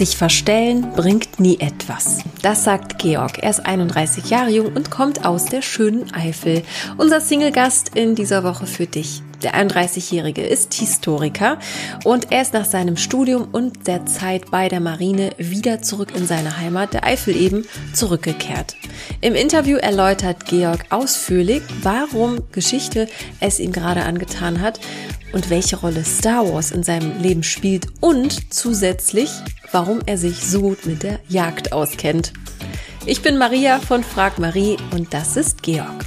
Sich verstellen bringt nie etwas. Das sagt Georg. Er ist 31 Jahre jung und kommt aus der schönen Eifel. Unser Single-Gast in dieser Woche für dich. Der 31-Jährige ist Historiker und er ist nach seinem Studium und der Zeit bei der Marine wieder zurück in seine Heimat, der Eifel eben, zurückgekehrt. Im Interview erläutert Georg ausführlich, warum Geschichte es ihm gerade angetan hat und welche Rolle Star Wars in seinem Leben spielt und zusätzlich, warum er sich so gut mit der Jagd auskennt. Ich bin Maria von Frag Marie und das ist Georg.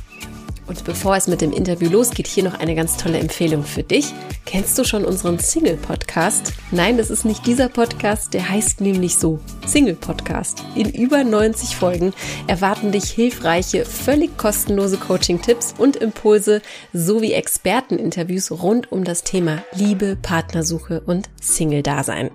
Und bevor es mit dem Interview losgeht, hier noch eine ganz tolle Empfehlung für dich. Kennst du schon unseren Single-Podcast? Nein, das ist nicht dieser Podcast, der heißt nämlich so Single-Podcast. In über 90 Folgen erwarten dich hilfreiche, völlig kostenlose Coaching-Tipps und Impulse sowie Experteninterviews rund um das Thema Liebe, Partnersuche und Single-Dasein.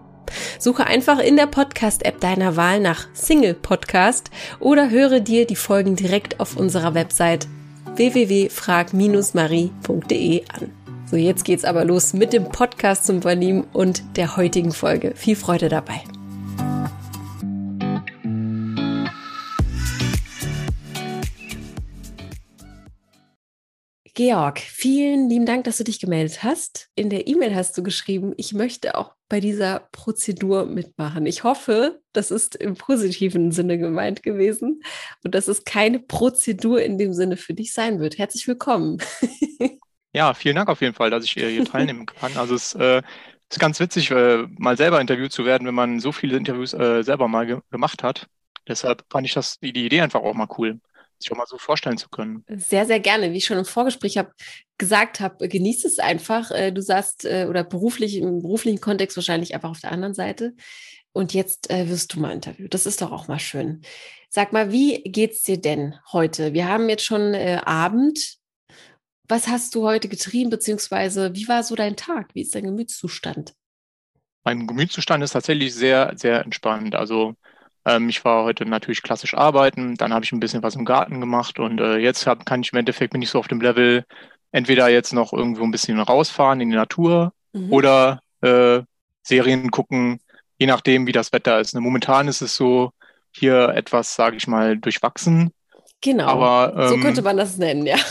Suche einfach in der Podcast-App deiner Wahl nach Single Podcast oder höre dir die Folgen direkt auf unserer Website www.frag-marie.de an. So, jetzt geht's aber los mit dem Podcast zum Vernehmen und der heutigen Folge. Viel Freude dabei. Georg, vielen lieben Dank, dass du dich gemeldet hast. In der E-Mail hast du geschrieben, ich möchte auch bei dieser Prozedur mitmachen. Ich hoffe, das ist im positiven Sinne gemeint gewesen und dass es keine Prozedur in dem Sinne für dich sein wird. Herzlich willkommen. Ja, vielen Dank auf jeden Fall, dass ich hier teilnehmen kann. Also es äh, ist ganz witzig, äh, mal selber interviewt zu werden, wenn man so viele Interviews äh, selber mal ge gemacht hat. Deshalb fand ich das die Idee einfach auch mal cool sich auch mal so vorstellen zu können. Sehr, sehr gerne. Wie ich schon im Vorgespräch hab, gesagt habe, genießt es einfach. Äh, du sagst, äh, oder beruflich, im beruflichen Kontext wahrscheinlich einfach auf der anderen Seite. Und jetzt äh, wirst du mal interviewt. Das ist doch auch mal schön. Sag mal, wie geht's dir denn heute? Wir haben jetzt schon äh, Abend. Was hast du heute getrieben, beziehungsweise wie war so dein Tag? Wie ist dein Gemütszustand? Mein Gemütszustand ist tatsächlich sehr, sehr entspannt. Also ähm, ich war heute natürlich klassisch arbeiten, dann habe ich ein bisschen was im Garten gemacht und äh, jetzt hab, kann ich im Endeffekt bin ich so auf dem Level, entweder jetzt noch irgendwo ein bisschen rausfahren in die Natur mhm. oder äh, Serien gucken, je nachdem, wie das Wetter ist. Ne? Momentan ist es so hier etwas, sage ich mal, durchwachsen. Genau. Aber, ähm, so könnte man das nennen, ja.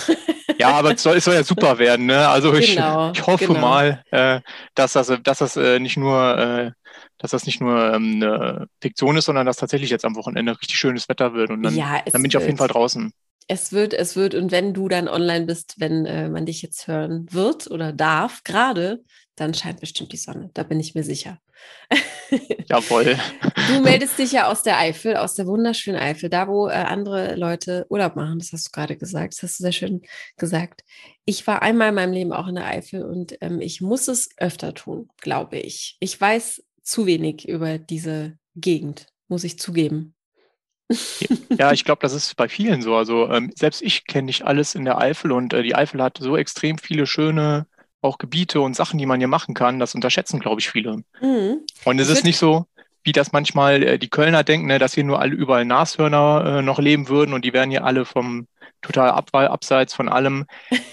Ja, aber es soll, es soll ja super werden. Ne? Also ich, genau, ich hoffe genau. mal, äh, dass das, dass das äh, nicht nur äh, dass das nicht nur ähm, eine Fiktion ist, sondern dass tatsächlich jetzt am Wochenende richtig schönes Wetter wird. Und dann, ja, dann bin ich auf jeden Fall draußen. Es wird, es wird, und wenn du dann online bist, wenn äh, man dich jetzt hören wird oder darf, gerade, dann scheint bestimmt die Sonne. Da bin ich mir sicher. Jawohl. Du meldest dich ja aus der Eifel, aus der wunderschönen Eifel, da wo äh, andere Leute Urlaub machen. Das hast du gerade gesagt. Das hast du sehr schön gesagt. Ich war einmal in meinem Leben auch in der Eifel und ähm, ich muss es öfter tun, glaube ich. Ich weiß zu wenig über diese Gegend, muss ich zugeben. Ja, ich glaube, das ist bei vielen so. Also ähm, selbst ich kenne nicht alles in der Eifel und äh, die Eifel hat so extrem viele schöne auch Gebiete und Sachen, die man hier machen kann. Das unterschätzen, glaube ich, viele. Mhm. Und es ist nicht so, wie das manchmal äh, die Kölner denken, ne, dass hier nur alle überall Nashörner äh, noch leben würden und die wären hier alle vom total ab, abseits von allem.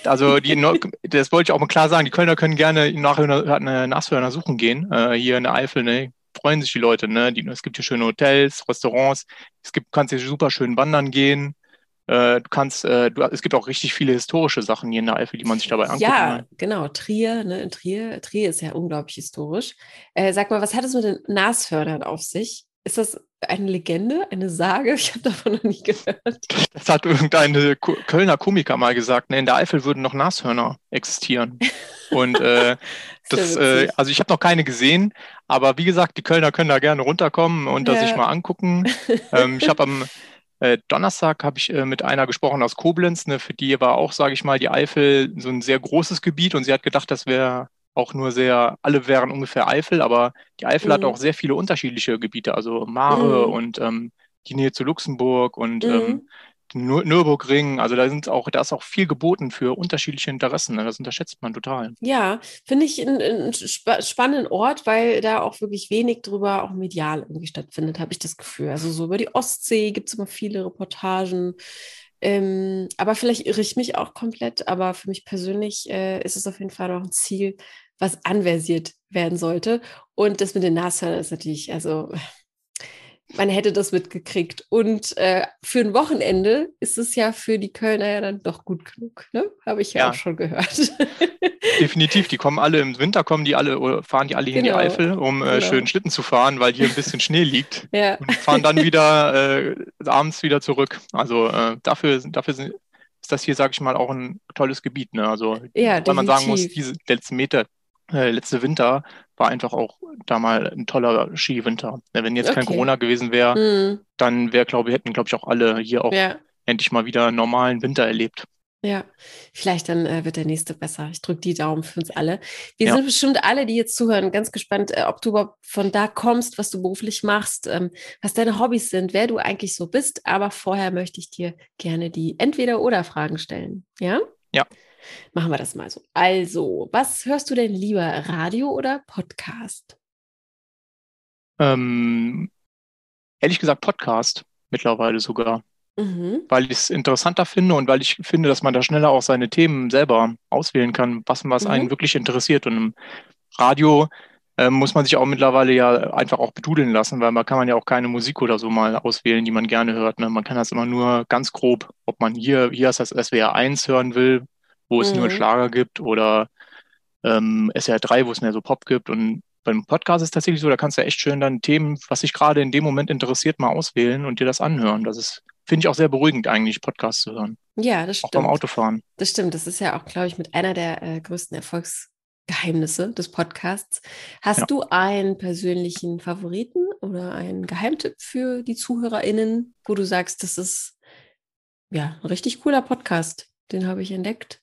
Also die, das wollte ich auch mal klar sagen, die Kölner können gerne nachher Nashörner suchen gehen, äh, hier in der Eifel, ne? freuen sich die Leute, ne? Die, es gibt hier schöne Hotels, Restaurants, es gibt, kannst hier super schön wandern gehen. Äh, du kannst, äh, du, es gibt auch richtig viele historische Sachen hier in der Eifel, die man sich dabei angucken ja, kann. Ja, genau. Trier, ne, in Trier, Trier ist ja unglaublich historisch. Äh, sag mal, was hat es mit den Nashörnern auf sich? Ist das eine Legende, eine Sage? Ich habe davon noch nie gehört. Das hat irgendeine Kölner Komiker mal gesagt. Ne, in der Eifel würden noch Nashörner existieren. Und äh, das, äh, also ich habe noch keine gesehen, aber wie gesagt, die Kölner können da gerne runterkommen und ja. das sich mal angucken. ähm, ich habe am äh, Donnerstag habe ich äh, mit einer gesprochen aus Koblenz. Ne, für die war auch, sage ich mal, die Eifel so ein sehr großes Gebiet und sie hat gedacht, das wäre auch nur sehr, alle wären ungefähr Eifel, aber die Eifel mhm. hat auch sehr viele unterschiedliche Gebiete, also Mare mhm. und ähm, die Nähe zu Luxemburg und mhm. ähm, Nürburgring, also da sind auch, da ist auch viel geboten für unterschiedliche Interessen. Ne? Das unterschätzt man total. Ja, finde ich einen, sp spannenden Ort, weil da auch wirklich wenig drüber auch medial irgendwie stattfindet, habe ich das Gefühl. Also so über die Ostsee gibt es immer viele Reportagen. Ähm, aber vielleicht irre ich mich auch komplett, aber für mich persönlich äh, ist es auf jeden Fall noch ein Ziel, was anversiert werden sollte. Und das mit den Nashörnern ist natürlich, also man hätte das mitgekriegt. Und äh, für ein Wochenende ist es ja für die Kölner ja dann doch gut genug, ne? Habe ich ja, ja, auch schon gehört. Definitiv, die kommen alle im Winter, kommen die alle fahren die alle genau. in die genau. Eifel, um äh, genau. schön Schlitten zu fahren, weil hier ein bisschen Schnee liegt. Ja. Und fahren dann wieder äh, abends wieder zurück. Also äh, dafür, dafür sind, ist das hier, sage ich mal, auch ein tolles Gebiet. Ne? Also, ja, weil man sagen muss, diese letzten Meter, äh, letzte Winter war einfach auch da mal ein toller Skiwinter. Wenn jetzt okay. kein Corona gewesen wäre, hm. dann wäre, glaube ich, hätten, glaube ich, auch alle hier auch ja. endlich mal wieder einen normalen Winter erlebt. Ja, vielleicht dann äh, wird der nächste besser. Ich drücke die Daumen für uns alle. Wir ja. sind bestimmt alle, die jetzt zuhören, ganz gespannt, äh, ob du überhaupt von da kommst, was du beruflich machst, ähm, was deine Hobbys sind, wer du eigentlich so bist. Aber vorher möchte ich dir gerne die Entweder-Oder-Fragen stellen. Ja? Ja. Machen wir das mal so. Also, was hörst du denn lieber, Radio oder Podcast? Ähm, ehrlich gesagt, Podcast mittlerweile sogar. Mhm. Weil ich es interessanter finde und weil ich finde, dass man da schneller auch seine Themen selber auswählen kann, was, was mhm. einen wirklich interessiert. Und im Radio äh, muss man sich auch mittlerweile ja einfach auch bedudeln lassen, weil man kann man ja auch keine Musik oder so mal auswählen, die man gerne hört. Ne? Man kann das immer nur ganz grob, ob man hier, hier ist das SWR 1 hören will, wo es mhm. nur Schlager gibt, oder ähm, SWR 3, wo es mehr so Pop gibt. Und beim Podcast ist es tatsächlich so, da kannst du echt schön dann Themen, was dich gerade in dem Moment interessiert, mal auswählen und dir das anhören. Das ist finde ich auch sehr beruhigend eigentlich, Podcasts zu hören. Ja, das stimmt. Auch beim Autofahren. Das stimmt. Das ist ja auch, glaube ich, mit einer der äh, größten Erfolgsgeheimnisse des Podcasts. Hast ja. du einen persönlichen Favoriten oder einen Geheimtipp für die ZuhörerInnen, wo du sagst, das ist ja ein richtig cooler Podcast? Den habe ich entdeckt.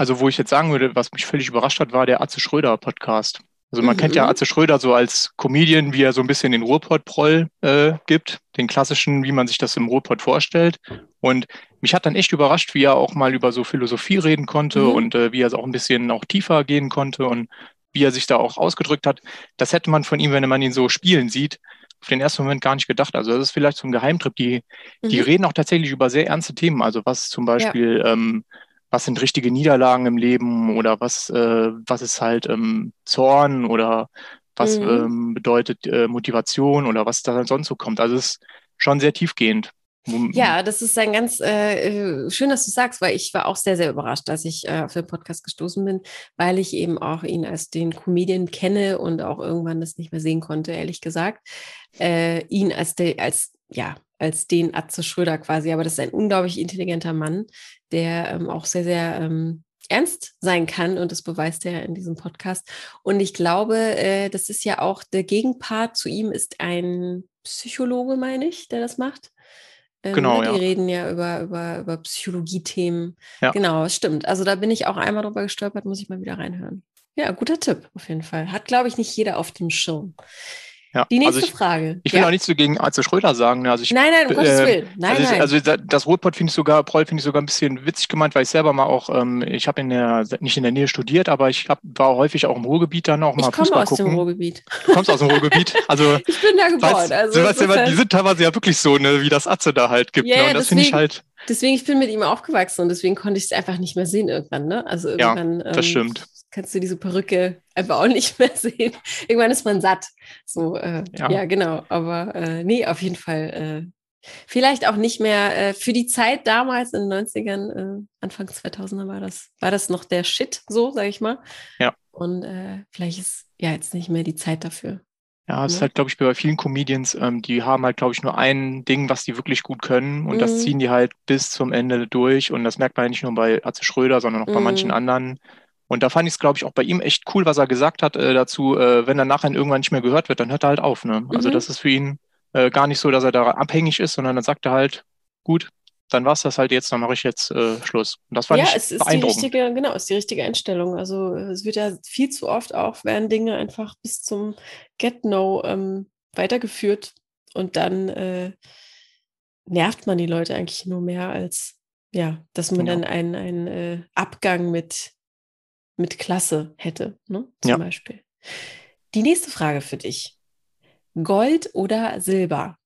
Also, wo ich jetzt sagen würde, was mich völlig überrascht hat, war der Atze Schröder Podcast. Also man mhm. kennt ja mhm. Atze Schröder so als Comedian, wie er so ein bisschen den Ruhrpott-Proll äh, gibt, den klassischen, wie man sich das im Ruhrpott vorstellt. Und mich hat dann echt überrascht, wie er auch mal über so Philosophie reden konnte mhm. und äh, wie er auch ein bisschen auch tiefer gehen konnte und wie er sich da auch ausgedrückt hat. Das hätte man von ihm, wenn man ihn so spielen sieht, auf den ersten Moment gar nicht gedacht. Also das ist vielleicht so ein Geheimtrip. Die, mhm. die reden auch tatsächlich über sehr ernste Themen. Also was zum Beispiel ja. ähm, was sind richtige Niederlagen im Leben oder was, äh, was ist halt ähm, Zorn oder was mhm. ähm, bedeutet äh, Motivation oder was da sonst so kommt. Also es ist schon sehr tiefgehend. Ja, das ist ein ganz äh, äh, schön, dass du sagst, weil ich war auch sehr, sehr überrascht, dass ich äh, auf den Podcast gestoßen bin, weil ich eben auch ihn als den Comedian kenne und auch irgendwann das nicht mehr sehen konnte, ehrlich gesagt. Äh, ihn als, de, als ja, als den Atze Schröder quasi. Aber das ist ein unglaublich intelligenter Mann, der ähm, auch sehr, sehr ähm, ernst sein kann und das beweist er in diesem Podcast. Und ich glaube, äh, das ist ja auch der Gegenpart zu ihm ist ein Psychologe, meine ich, der das macht. Ähm, genau, ne, die ja. reden ja über, über, über Psychologie-Themen. Ja. Genau, stimmt. Also da bin ich auch einmal drüber gestolpert, muss ich mal wieder reinhören. Ja, guter Tipp auf jeden Fall. Hat, glaube ich, nicht jeder auf dem Schirm. Ja, die nächste also ich, Frage. Ich will ja. auch nichts so gegen Arze Schröder sagen. Ne? Also ich, nein, nein, um Gottes äh, Willen. Nein, also, nein. also das Ruhrpott finde ich sogar, Proll finde ich sogar ein bisschen witzig gemeint, weil ich selber mal auch, ähm, ich habe in der, nicht in der Nähe studiert, aber ich hab, war häufig auch im Ruhrgebiet dann auch mal ich Fußball gucken. Ich komme aus dem Ruhrgebiet. Du kommst aus dem Ruhrgebiet? Also, ich bin da geboren. Weißt, also, weißt, ja, die sind teilweise ja wirklich so, ne, wie das Atze da halt gibt. Yeah, ne? Und das finde ich halt. Deswegen, ich bin mit ihm aufgewachsen und deswegen konnte ich es einfach nicht mehr sehen irgendwann. Ne? Also irgendwann. Ja, das ähm, stimmt kannst du diese Perücke einfach auch nicht mehr sehen. Irgendwann ist man satt. So, äh, ja. ja. genau. Aber äh, nee, auf jeden Fall. Äh, vielleicht auch nicht mehr äh, für die Zeit damals in den 90ern, äh, Anfang 2000er war das, war das noch der Shit, so sage ich mal. Ja. Und äh, vielleicht ist ja jetzt nicht mehr die Zeit dafür. Ja, es ist halt, glaube ich, bei vielen Comedians, ähm, die haben halt, glaube ich, nur ein Ding, was die wirklich gut können und mhm. das ziehen die halt bis zum Ende durch und das merkt man ja nicht nur bei Atze Schröder, sondern auch mhm. bei manchen anderen und da fand ich es, glaube ich, auch bei ihm echt cool, was er gesagt hat äh, dazu, äh, wenn er nachher irgendwann nicht mehr gehört wird, dann hört er halt auf. Ne? Also mhm. das ist für ihn äh, gar nicht so, dass er da abhängig ist, sondern dann sagt er halt, gut, dann war es das halt jetzt, dann mache ich jetzt äh, Schluss. Und das fand ja, ich es ist die richtige, genau, ist die richtige Einstellung. Also es wird ja viel zu oft auch, werden Dinge einfach bis zum Get-No ähm, weitergeführt und dann äh, nervt man die Leute eigentlich nur mehr als ja, dass man genau. dann einen, einen äh, Abgang mit mit Klasse hätte, ne? zum ja. Beispiel. Die nächste Frage für dich. Gold oder Silber?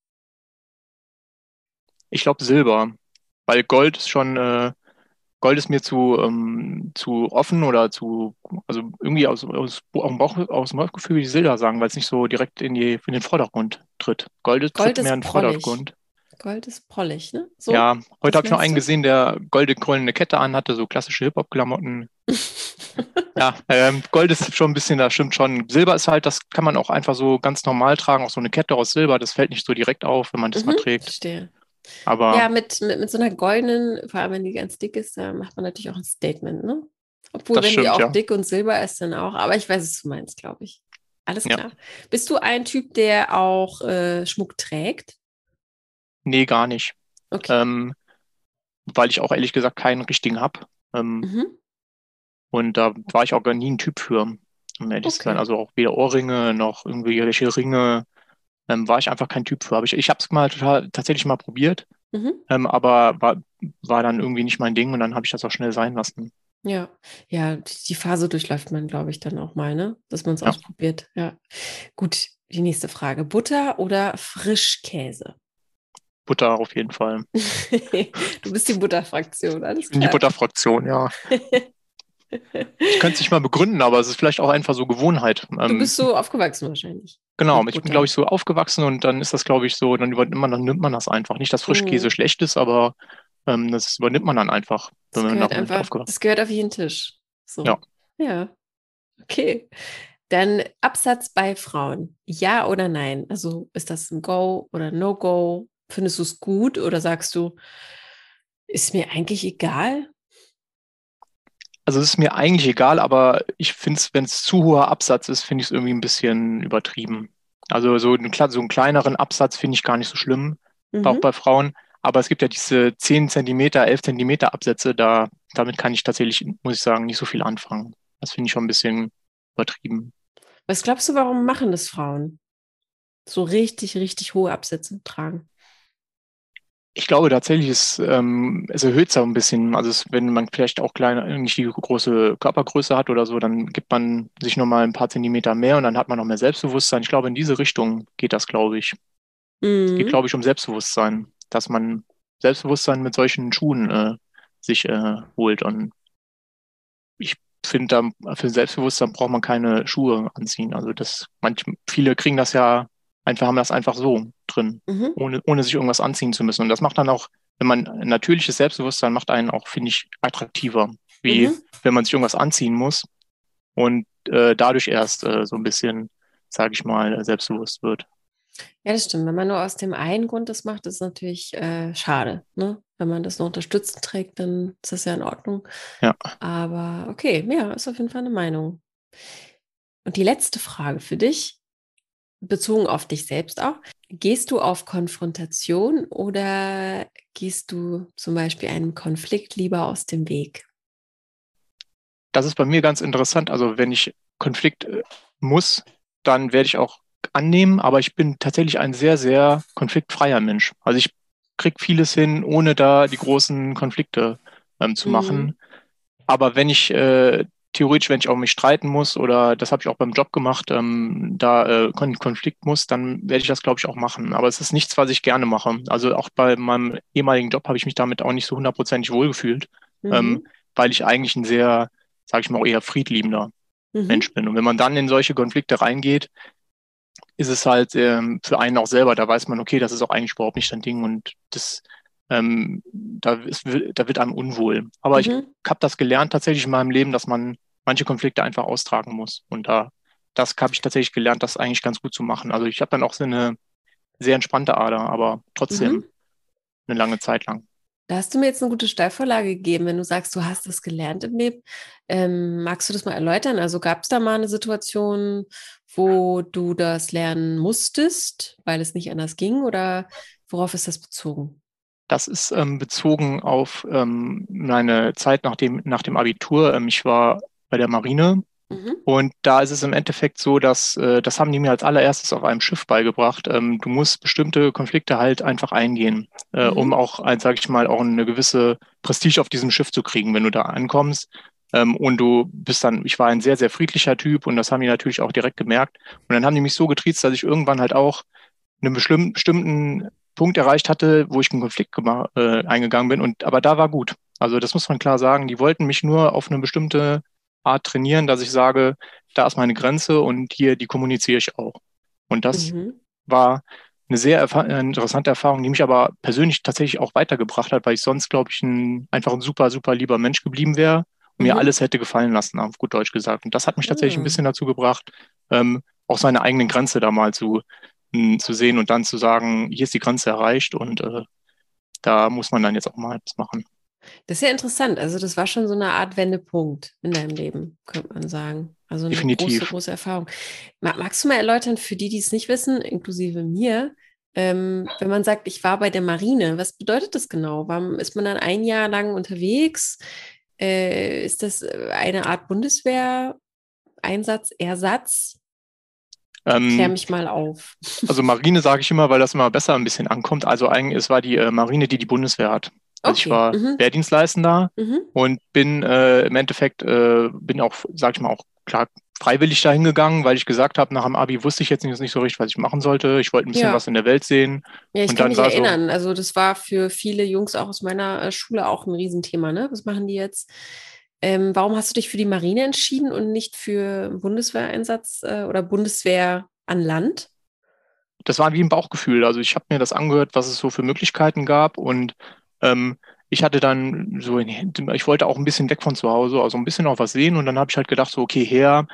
Ich glaube Silber, weil Gold ist schon, äh, Gold ist mir zu, ähm, zu offen oder zu, also irgendwie aus, aus, Bauch, aus dem Bauchgefühl wie Silber sagen, weil es nicht so direkt in, die, in den Vordergrund tritt. Gold, Gold tritt ist mehr in den. Vordergrund. Gold ist prollig, ne? So? ja, heute habe ich noch einen du? gesehen, der golde goldene Kette anhatte, so klassische Hip-Hop-Klamotten. ja, ähm, Gold ist schon ein bisschen, das stimmt schon. Silber ist halt, das kann man auch einfach so ganz normal tragen, auch so eine Kette aus Silber, das fällt nicht so direkt auf, wenn man das mal Mhm, trägt. Verstehe. Aber Ja, mit, mit, mit so einer goldenen, vor allem wenn die ganz dick ist, da macht man natürlich auch ein Statement, ne? Obwohl, Das wenn die stimmt, auch ja. dick und silber ist, dann auch. Aber ich weiß, was du meinst, glaube ich. Alles Ja. klar. Bist du ein Typ, der auch äh, Schmuck trägt? Nee, gar nicht. Okay. Ähm, weil ich auch ehrlich gesagt keinen richtigen habe. Ähm, Mhm. Und da war ich auch gar nie ein Typ für, um ehrlich zu sein. Also auch weder Ohrringe noch irgendwelche Ringe. Ähm, war ich einfach kein Typ für. Aber ich, ich habe es mal total, tatsächlich mal probiert, Mhm. ähm, aber war, war dann irgendwie nicht mein Ding und dann habe ich das auch schnell sein lassen. Ja, ja, die die Phase durchläuft man, glaube ich, dann auch mal, ne? Dass man es Ja. ausprobiert. Ja. Gut, die nächste Frage. Butter oder Frischkäse? Butter auf jeden Fall. Du bist die Butterfraktion, alles Ich bin die klar. Butterfraktion, ja. Ich könnte es nicht mal begründen, aber es ist vielleicht auch einfach so Gewohnheit. Du Ähm, bist so aufgewachsen wahrscheinlich. Genau, ich bin, glaube ich, so aufgewachsen und dann ist das, glaube ich, so, dann übernimmt man, dann nimmt man das einfach. Nicht, dass Frischkäse Mhm. schlecht ist, aber ähm, das übernimmt man dann einfach, Das gehört einfach, das gehört auf jeden Tisch. So. Ja. Ja. Okay. Dann Absatz bei Frauen. Ja oder nein? Also ist das ein Go oder No-Go? Findest du es gut oder sagst du, ist mir eigentlich egal? Also es ist mir eigentlich egal, aber ich finde es, wenn es zu hoher Absatz ist, finde ich es irgendwie ein bisschen übertrieben. Also so, ein, kle- so einen kleineren Absatz finde ich gar nicht so schlimm, auch Mhm. bei Frauen. Aber es gibt ja diese 10 Zentimeter, 11 Zentimeter Absätze, da, damit kann ich tatsächlich, muss ich sagen, nicht so viel anfangen. Das finde ich schon ein bisschen übertrieben. Was glaubst du, warum machen das Frauen? So richtig, richtig hohe Absätze tragen. Ich glaube tatsächlich, es, ähm, es erhöht es auch ein bisschen. Also es, wenn man vielleicht auch kleine, nicht die große Körpergröße hat oder so, dann gibt man sich nochmal ein paar Zentimeter mehr und dann hat man noch mehr Selbstbewusstsein. Ich glaube, in diese Richtung geht das, glaube ich. Es Mhm. geht, glaube ich, um Selbstbewusstsein, dass man Selbstbewusstsein mit solchen Schuhen äh, sich äh, holt. Und ich finde, da für Selbstbewusstsein braucht man keine Schuhe anziehen. Also das, manch, viele kriegen das ja einfach, haben das einfach so drin Mhm. ohne, ohne sich irgendwas anziehen zu müssen. Und das macht dann auch, wenn man natürliches Selbstbewusstsein macht einen auch, finde ich, attraktiver, wie Mhm. wenn man sich irgendwas anziehen muss und äh, dadurch erst äh, so ein bisschen, sage ich mal, selbstbewusst wird. Ja, das stimmt. Wenn man nur aus dem einen Grund das macht, ist es natürlich äh, schade. Ne? Wenn man das nur unterstützend trägt, dann ist das ja in Ordnung. Ja. Aber okay, ja, ist auf jeden Fall eine Meinung. Und die letzte Frage für dich, bezogen auf dich selbst auch. Gehst du auf Konfrontation oder gehst du zum Beispiel einem Konflikt lieber aus dem Weg? Das ist bei mir ganz interessant. Also wenn ich Konflikt äh, muss, dann werde ich auch annehmen, aber ich bin tatsächlich ein sehr, sehr konfliktfreier Mensch. Also ich kriege vieles hin, ohne da die großen Konflikte ähm, zu Mhm. machen. Aber wenn ich äh, theoretisch, wenn ich auch mich streiten muss oder das habe ich auch beim Job gemacht, ähm, da äh, Kon Konflikt muss, dann werde ich das, glaube ich, auch machen. Aber es ist nichts, was ich gerne mache. Also auch bei meinem ehemaligen Job habe ich mich damit auch nicht so hundertprozentig wohlgefühlt, ähm, Mhm. weil ich eigentlich ein sehr, sage ich mal, auch eher friedliebender Mhm. Mensch bin. Und wenn man dann in solche Konflikte reingeht, ist es halt ähm, für einen auch selber, da weiß man, okay, das ist auch eigentlich überhaupt nicht dein Ding und das, ähm, da, ist, da wird einem unwohl. Aber ich Mhm. habe das gelernt tatsächlich in meinem Leben, dass man manche Konflikte einfach austragen muss. Und da, das habe ich tatsächlich gelernt, das eigentlich ganz gut zu machen. Also ich habe dann auch so eine sehr entspannte Ader, aber trotzdem Mhm. eine lange Zeit lang. Da hast du mir jetzt eine gute Steilvorlage gegeben, wenn du sagst, du hast das gelernt im Leben. Ähm, magst du das mal erläutern? Also gab es da mal eine Situation, wo du das lernen musstest, weil es nicht anders ging? Oder worauf ist das bezogen? Das ist ähm, bezogen auf ähm, meine Zeit nach dem, nach dem Abitur. Ähm, ich war bei der Marine Mhm. und da ist es im Endeffekt so, dass äh, das haben die mir als allererstes auf einem Schiff beigebracht. Ähm, du musst bestimmte Konflikte halt einfach eingehen, äh, Mhm. um auch, äh, sag ich mal, auch eine gewisse Prestige auf diesem Schiff zu kriegen, wenn du da ankommst. Ähm, und du bist dann, ich war ein sehr, sehr friedlicher Typ und das haben die natürlich auch direkt gemerkt. Und dann haben die mich so getriezt, dass ich irgendwann halt auch einen bestimm- bestimmten Punkt erreicht hatte, wo ich einen Konflikt äh, eingegangen bin. Und aber da war gut. Also das muss man klar sagen. Die wollten mich nur auf eine bestimmte Art trainieren, dass ich sage, da ist meine Grenze und hier, die kommuniziere ich auch. Und das mhm. war eine sehr erfa interessante Erfahrung, die mich aber persönlich tatsächlich auch weitergebracht hat, weil ich sonst, glaube ich, ein, einfach ein super, super lieber Mensch geblieben wäre und mhm. mir alles hätte gefallen lassen, auf gut Deutsch gesagt. Und das hat mich tatsächlich mhm. ein bisschen dazu gebracht, ähm, auch seine eigenen Grenze da mal zu, m, zu sehen und dann zu sagen, hier ist die Grenze erreicht und äh, da muss man dann jetzt auch mal was machen. Das ist ja interessant. Also, das war schon so eine Art Wendepunkt in deinem Leben, könnte man sagen. Also eine Definitiv. große, große Erfahrung. Magst du mal erläutern, für die, die es nicht wissen, inklusive mir, ähm, wenn man sagt, ich war bei der Marine, was bedeutet das genau? Warum ist man dann ein Jahr lang unterwegs? Äh, ist das eine Art Bundeswehr-Einsatz, Ersatz? Ähm, Klär mich mal auf. Also Marine sage ich immer, weil das immer besser ein bisschen ankommt. Also eigentlich, es war die äh, Marine, die die Bundeswehr hat. Also okay. ich war mhm. Wehrdienstleistender mhm. und bin äh, im Endeffekt, äh, bin auch, sag ich mal, auch klar freiwillig dahin gegangen, weil ich gesagt habe, nach dem Abi wusste ich jetzt nicht, nicht so richtig, was ich machen sollte. Ich wollte ein bisschen ja. was in der Welt sehen. Ja, ich und kann mich erinnern. So, also das war für viele Jungs auch aus meiner äh, Schule auch ein Riesenthema. Ne? Was machen die jetzt? Ähm, warum hast du dich für die Marine entschieden und nicht für Bundeswehreinsatz äh, oder Bundeswehr an Land? Das war wie ein Bauchgefühl. Also ich habe mir das angehört, was es so für Möglichkeiten gab und ähm, ich hatte dann so, ich wollte auch ein bisschen weg von zu Hause, also ein bisschen auch was sehen und dann habe ich halt gedacht, so, okay, her,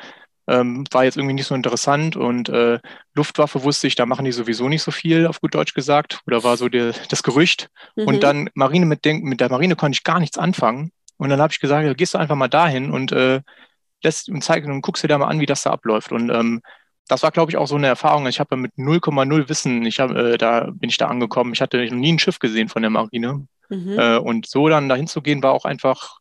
ähm, war jetzt irgendwie nicht so interessant und äh, Luftwaffe wusste ich, da machen die sowieso nicht so viel, auf gut Deutsch gesagt, oder war so der, das Gerücht. Mhm. Und dann Marine mit, mit der Marine konnte ich gar nichts anfangen. Und dann habe ich gesagt, ja, gehst du einfach mal dahin und äh, lässt und zeig und guckst dir da mal an, wie das da abläuft. Und ähm, das war, glaube ich, auch so eine Erfahrung. Ich habe mit 0,0 Wissen, ich hab, äh, da bin ich da angekommen. Ich hatte noch nie ein Schiff gesehen von der Marine. Mhm. Äh, und so dann dahin zu gehen, war auch einfach,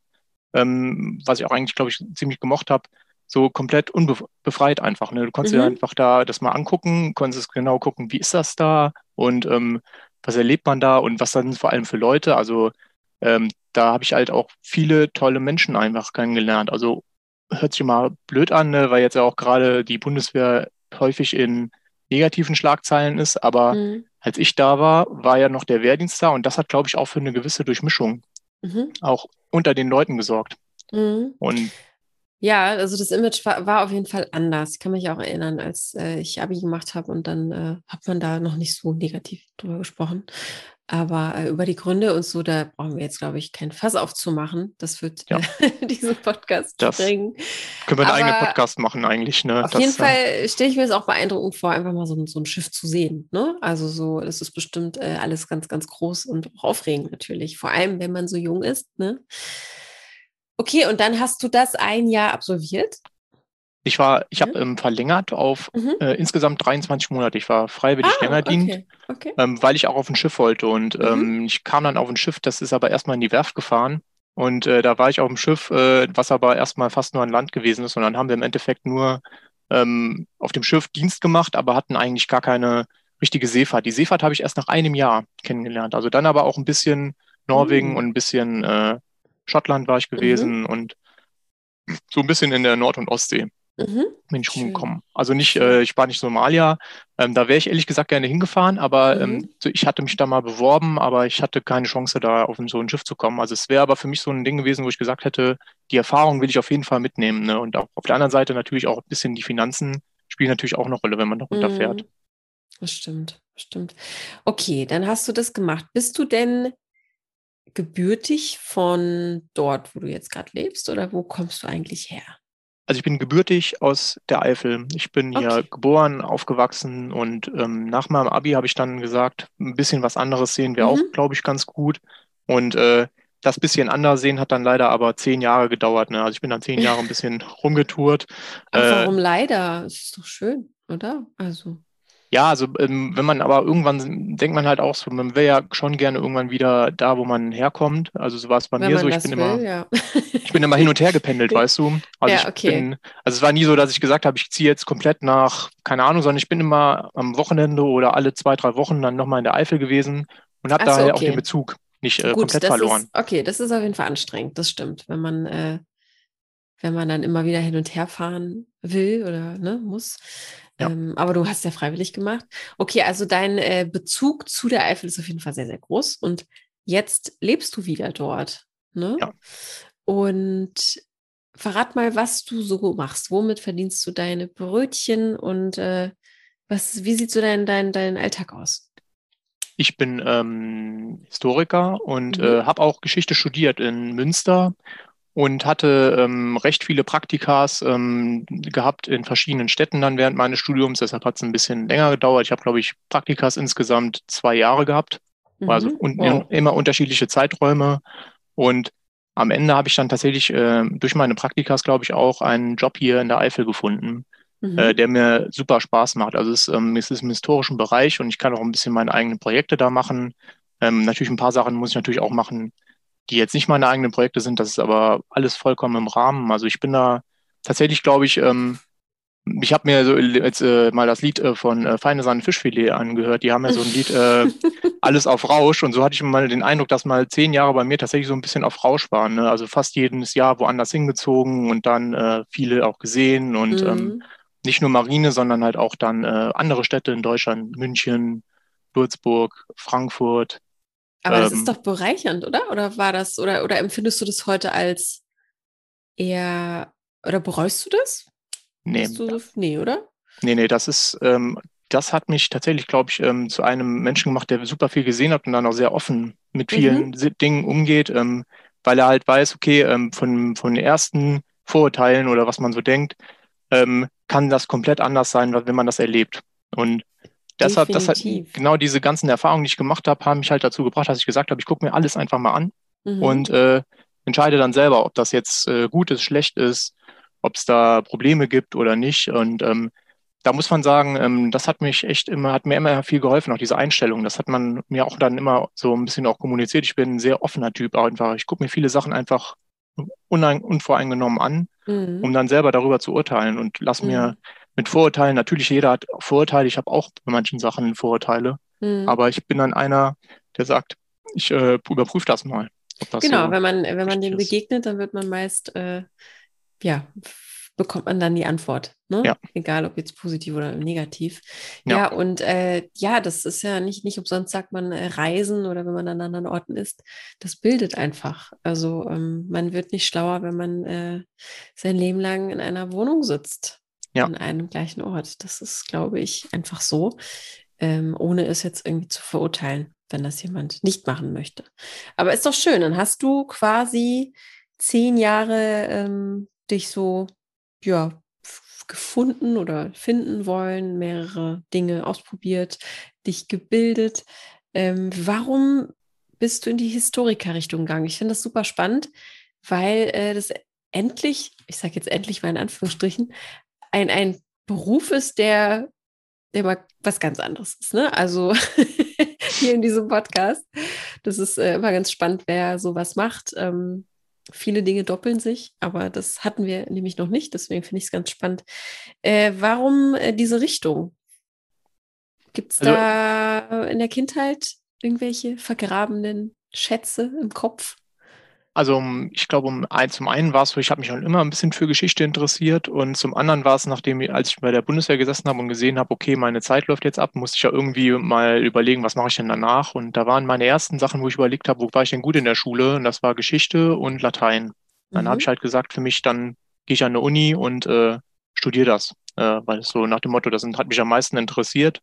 ähm, was ich auch eigentlich, glaube ich, ziemlich gemocht habe, so komplett unbefreit einfach. Ne? Du konntest mhm. dir einfach da das mal angucken, konntest genau gucken, wie ist das da und ähm, was erlebt man da und was dann vor allem für Leute. Also ähm, da habe ich halt auch viele tolle Menschen einfach kennengelernt. Also hört sich mal blöd an, ne? weil jetzt ja auch gerade die Bundeswehr häufig in negativen Schlagzeilen ist, aber mhm als ich da war, war ja noch der Wehrdienst da und das hat, glaube ich, auch für eine gewisse Durchmischung mhm. auch unter den Leuten gesorgt. Mhm. Und ja, also das Image war, war, auf jeden Fall anders. Ich kann mich auch erinnern, als äh, ich Abi gemacht habe und dann äh, hat man da noch nicht so negativ drüber gesprochen. Aber äh, über die Gründe und so, da brauchen wir jetzt, glaube ich, kein Fass aufzumachen. Das wird ja. äh, diesen Podcast das sprengen. Können wir einen Aber eigenen Podcast machen eigentlich. Ne? Auf das, jeden Fall stelle ich mir es auch beeindruckend vor, einfach mal so, so ein Schiff zu sehen. Ne? Also so, das ist bestimmt äh, alles ganz, ganz groß und auch aufregend natürlich. Vor allem, wenn man so jung ist. Ne? Okay, und dann hast du das ein Jahr absolviert? Ich war, ich habe ähm, verlängert auf mhm. äh, insgesamt 23 Monate. Ich war freiwillig ah, länger okay. okay. Ähm, weil ich auch auf ein Schiff wollte. Und mhm. ähm, ich kam dann auf ein Schiff, das ist aber erstmal in die Werft gefahren. Und äh, da war ich auf dem Schiff, äh, was aber erstmal fast nur an Land gewesen ist. Und dann haben wir im Endeffekt nur ähm, auf dem Schiff Dienst gemacht, aber hatten eigentlich gar keine richtige Seefahrt. Die Seefahrt habe ich erst nach einem Jahr kennengelernt. Also dann aber auch ein bisschen Norwegen mhm. und ein bisschen äh, Schottland war ich gewesen mhm. und so ein bisschen in der Nord- und Ostsee. Mhm. Bin ich rumgekommen. Also nicht, äh, ich war nicht Somalia. Ähm, da wäre ich ehrlich gesagt gerne hingefahren, aber mhm. ähm, ich hatte mich da mal beworben, aber ich hatte keine Chance, da auf so ein Schiff zu kommen. Also es wäre aber für mich so ein Ding gewesen, wo ich gesagt hätte, die Erfahrung will ich auf jeden Fall mitnehmen. Ne? Und auch auf der anderen Seite natürlich auch ein bisschen die Finanzen spielen natürlich auch eine Rolle, wenn man da runterfährt. Mhm. Das stimmt, stimmt. Okay, dann hast du das gemacht. Bist du denn gebürtig von dort, wo du jetzt gerade lebst, oder wo kommst du eigentlich her? Also ich bin gebürtig aus der Eifel. Ich bin okay. hier geboren, aufgewachsen und ähm, nach meinem Abi habe ich dann gesagt, ein bisschen was anderes sehen wäre mhm. auch, glaube ich, ganz gut. Und äh, das bisschen anders sehen hat dann leider aber zehn Jahre gedauert. Ne? Also ich bin dann zehn Jahre ein bisschen rumgetourt. Aber äh, warum leider? Das ist doch schön, oder? Also. Ja, also ähm, wenn man aber irgendwann denkt man halt auch so, man wäre ja schon gerne irgendwann wieder da, wo man herkommt. Also so war es bei wenn mir so. Ich bin will, immer, ja. ich bin immer hin und her gependelt, weißt du. Also ja, okay. Bin, also es war nie so, dass ich gesagt habe, ich ziehe jetzt komplett nach, keine Ahnung, sondern ich bin immer am Wochenende oder alle zwei, drei Wochen dann nochmal in der Eifel gewesen und habe so, daher okay. auch den Bezug nicht äh, Gut, komplett verloren. Ist, okay, das ist auf jeden Fall anstrengend, das stimmt. Wenn man, äh, wenn man dann immer wieder hin und her fahren will oder ne, muss. Ja. Ähm, aber du hast ja freiwillig gemacht. Okay, also dein äh, Bezug zu der Eifel ist auf jeden Fall sehr, sehr groß. Und jetzt lebst du wieder dort. Ne? Ja. Und verrat mal, was du so machst. Womit verdienst du deine Brötchen und äh, was, wie sieht so dein, dein, dein Alltag aus? Ich bin ähm, Historiker und mhm. äh, habe auch Geschichte studiert in Münster und hatte ähm, recht viele Praktikas ähm, gehabt in verschiedenen Städten dann während meines Studiums. Deshalb hat es ein bisschen länger gedauert. Ich habe, glaube ich, Praktikas insgesamt zwei Jahre gehabt. Mhm. Also un wow. immer unterschiedliche Zeiträume. Und am Ende habe ich dann tatsächlich äh, durch meine Praktikas, glaube ich, auch einen Job hier in der Eifel gefunden, mhm. äh, der mir super Spaß macht. Also es, ähm, es ist im historischen Bereich und ich kann auch ein bisschen meine eigenen Projekte da machen. Ähm, natürlich ein paar Sachen muss ich natürlich auch machen, die jetzt nicht meine eigenen Projekte sind. Das ist aber alles vollkommen im Rahmen. Also ich bin da tatsächlich, glaube ich, ähm, ich habe mir so jetzt äh, mal das Lied äh, von äh, Feine Sahne Fischfilet angehört. Die haben ja so ein Lied äh, Alles auf Rausch und so hatte ich mal den Eindruck, dass mal zehn Jahre bei mir tatsächlich so ein bisschen auf Rausch waren. Ne? Also fast jedes Jahr woanders hingezogen und dann äh, viele auch gesehen und mhm. ähm, nicht nur Marine, sondern halt auch dann äh, andere Städte in Deutschland, München, Würzburg, Frankfurt. Aber ähm, das ist ähm, doch bereichernd, oder? Oder war das, oder, oder empfindest du das heute als eher, oder bereust du das? Nee. Du, nee, oder? Nee, nee, das ist, ähm, das hat mich tatsächlich, glaube ich, ähm, zu einem Menschen gemacht, der super viel gesehen hat und dann auch sehr offen mit vielen mhm. Dingen umgeht, ähm, weil er halt weiß, okay, ähm, von, von den ersten Vorurteilen oder was man so denkt, kann das komplett anders sein, wenn man das erlebt. Und deshalb, das hat, genau diese ganzen Erfahrungen, die ich gemacht habe, haben mich halt dazu gebracht, dass ich gesagt habe, ich gucke mir alles einfach mal an mhm. und äh, entscheide dann selber, ob das jetzt äh, gut ist, schlecht ist, ob es da Probleme gibt oder nicht. Und ähm, da muss man sagen, ähm, das hat mich echt immer, hat mir immer viel geholfen, auch diese Einstellung. Das hat man mir auch dann immer so ein bisschen auch kommuniziert. Ich bin ein sehr offener Typ einfach. Ich gucke mir viele Sachen einfach unvoreingenommen an, mhm. um dann selber darüber zu urteilen und lass mhm. mir mit Vorurteilen, natürlich jeder hat Vorurteile, ich habe auch bei manchen Sachen Vorurteile, mhm. aber ich bin dann einer, der sagt, ich äh, überprüfe das mal. Das genau, so wenn man, wenn man dem begegnet, dann wird man meist äh, ja, bekommt man dann die Antwort. Ne? Ja. Egal ob jetzt positiv oder negativ. Ja, ja und äh, ja, das ist ja nicht, nicht umsonst sagt man äh, Reisen oder wenn man an anderen Orten ist. Das bildet einfach. Also ähm, man wird nicht schlauer, wenn man äh, sein Leben lang in einer Wohnung sitzt. Ja. An einem gleichen Ort. Das ist, glaube ich, einfach so. Ähm, ohne es jetzt irgendwie zu verurteilen, wenn das jemand nicht machen möchte. Aber ist doch schön, dann hast du quasi zehn Jahre ähm, dich so ja, gefunden oder finden wollen, mehrere Dinge ausprobiert, dich gebildet. Ähm, warum bist du in die Historikerrichtung gegangen? Ich finde das super spannend, weil äh, das endlich, ich sage jetzt endlich mal in Anführungsstrichen, ein, ein Beruf ist, der, der mal was ganz anderes ist. Ne? Also hier in diesem Podcast. Das ist äh, immer ganz spannend, wer sowas macht. Ähm, viele Dinge doppeln sich, aber das hatten wir nämlich noch nicht, deswegen finde ich es ganz spannend. Äh, warum äh, diese Richtung? Gibt es also, da in der Kindheit irgendwelche vergrabenen Schätze im Kopf? Also ich glaube, um ein, zum einen war es so, ich habe mich schon immer ein bisschen für Geschichte interessiert und zum anderen war es, nachdem, als ich bei der Bundeswehr gesessen habe und gesehen habe, okay, meine Zeit läuft jetzt ab, musste ich ja irgendwie mal überlegen, was mache ich denn danach? Und da waren meine ersten Sachen, wo ich überlegt habe, wo war ich denn gut in der Schule? Und das war Geschichte und Latein. Dann mhm. habe ich halt gesagt, für mich, dann gehe ich an eine Uni und äh, studiere das, äh, weil so nach dem Motto, das hat mich am meisten interessiert.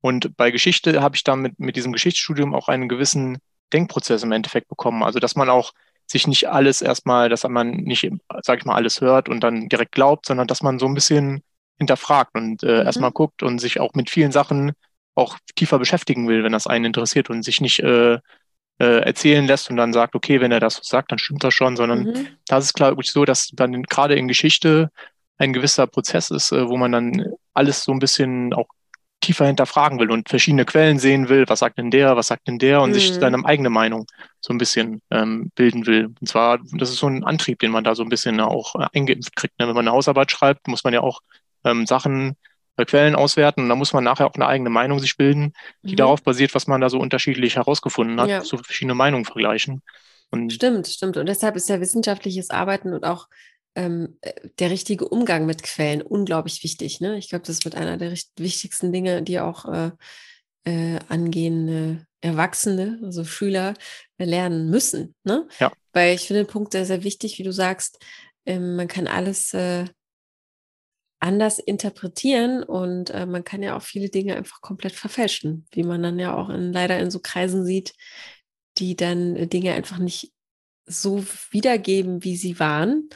Und bei Geschichte habe ich dann mit, mit diesem Geschichtsstudium auch einen gewissen Denkprozess im Endeffekt bekommen. Also, dass man auch sich nicht alles erstmal, dass man nicht, sag ich mal, alles hört und dann direkt glaubt, sondern dass man so ein bisschen hinterfragt und äh, mhm. erstmal guckt und sich auch mit vielen Sachen auch tiefer beschäftigen will, wenn das einen interessiert und sich nicht äh, äh, erzählen lässt und dann sagt, okay, wenn er das sagt, dann stimmt das schon, sondern mhm. das ist klar so, dass dann gerade in Geschichte ein gewisser Prozess ist, äh, wo man dann alles so ein bisschen auch tiefer hinterfragen will und verschiedene Quellen sehen will, was sagt denn der, was sagt denn der und mhm. sich seine eigene Meinung so ein bisschen ähm, bilden will. Und zwar, das ist so ein Antrieb, den man da so ein bisschen auch äh, eingeimpft kriegt. Ne? Wenn man eine Hausarbeit schreibt, muss man ja auch ähm, Sachen, äh, Quellen auswerten und da muss man nachher auch eine eigene Meinung sich bilden, die mhm. darauf basiert, was man da so unterschiedlich herausgefunden hat, ja. so verschiedene Meinungen vergleichen. Und stimmt, stimmt. Und deshalb ist ja wissenschaftliches Arbeiten und auch ähm, äh, der richtige Umgang mit Quellen unglaublich wichtig. Ne? Ich glaube, das wird einer der wichtigsten Dinge, die auch äh, äh, angehende Erwachsene, also Schüler, lernen müssen. Ne? Ja. Weil ich finde den Punkt sehr, sehr wichtig, wie du sagst, ähm, man kann alles äh, anders interpretieren und äh, man kann ja auch viele Dinge einfach komplett verfälschen, wie man dann ja auch in, leider in so Kreisen sieht, die dann äh, Dinge einfach nicht so wiedergeben, wie sie waren.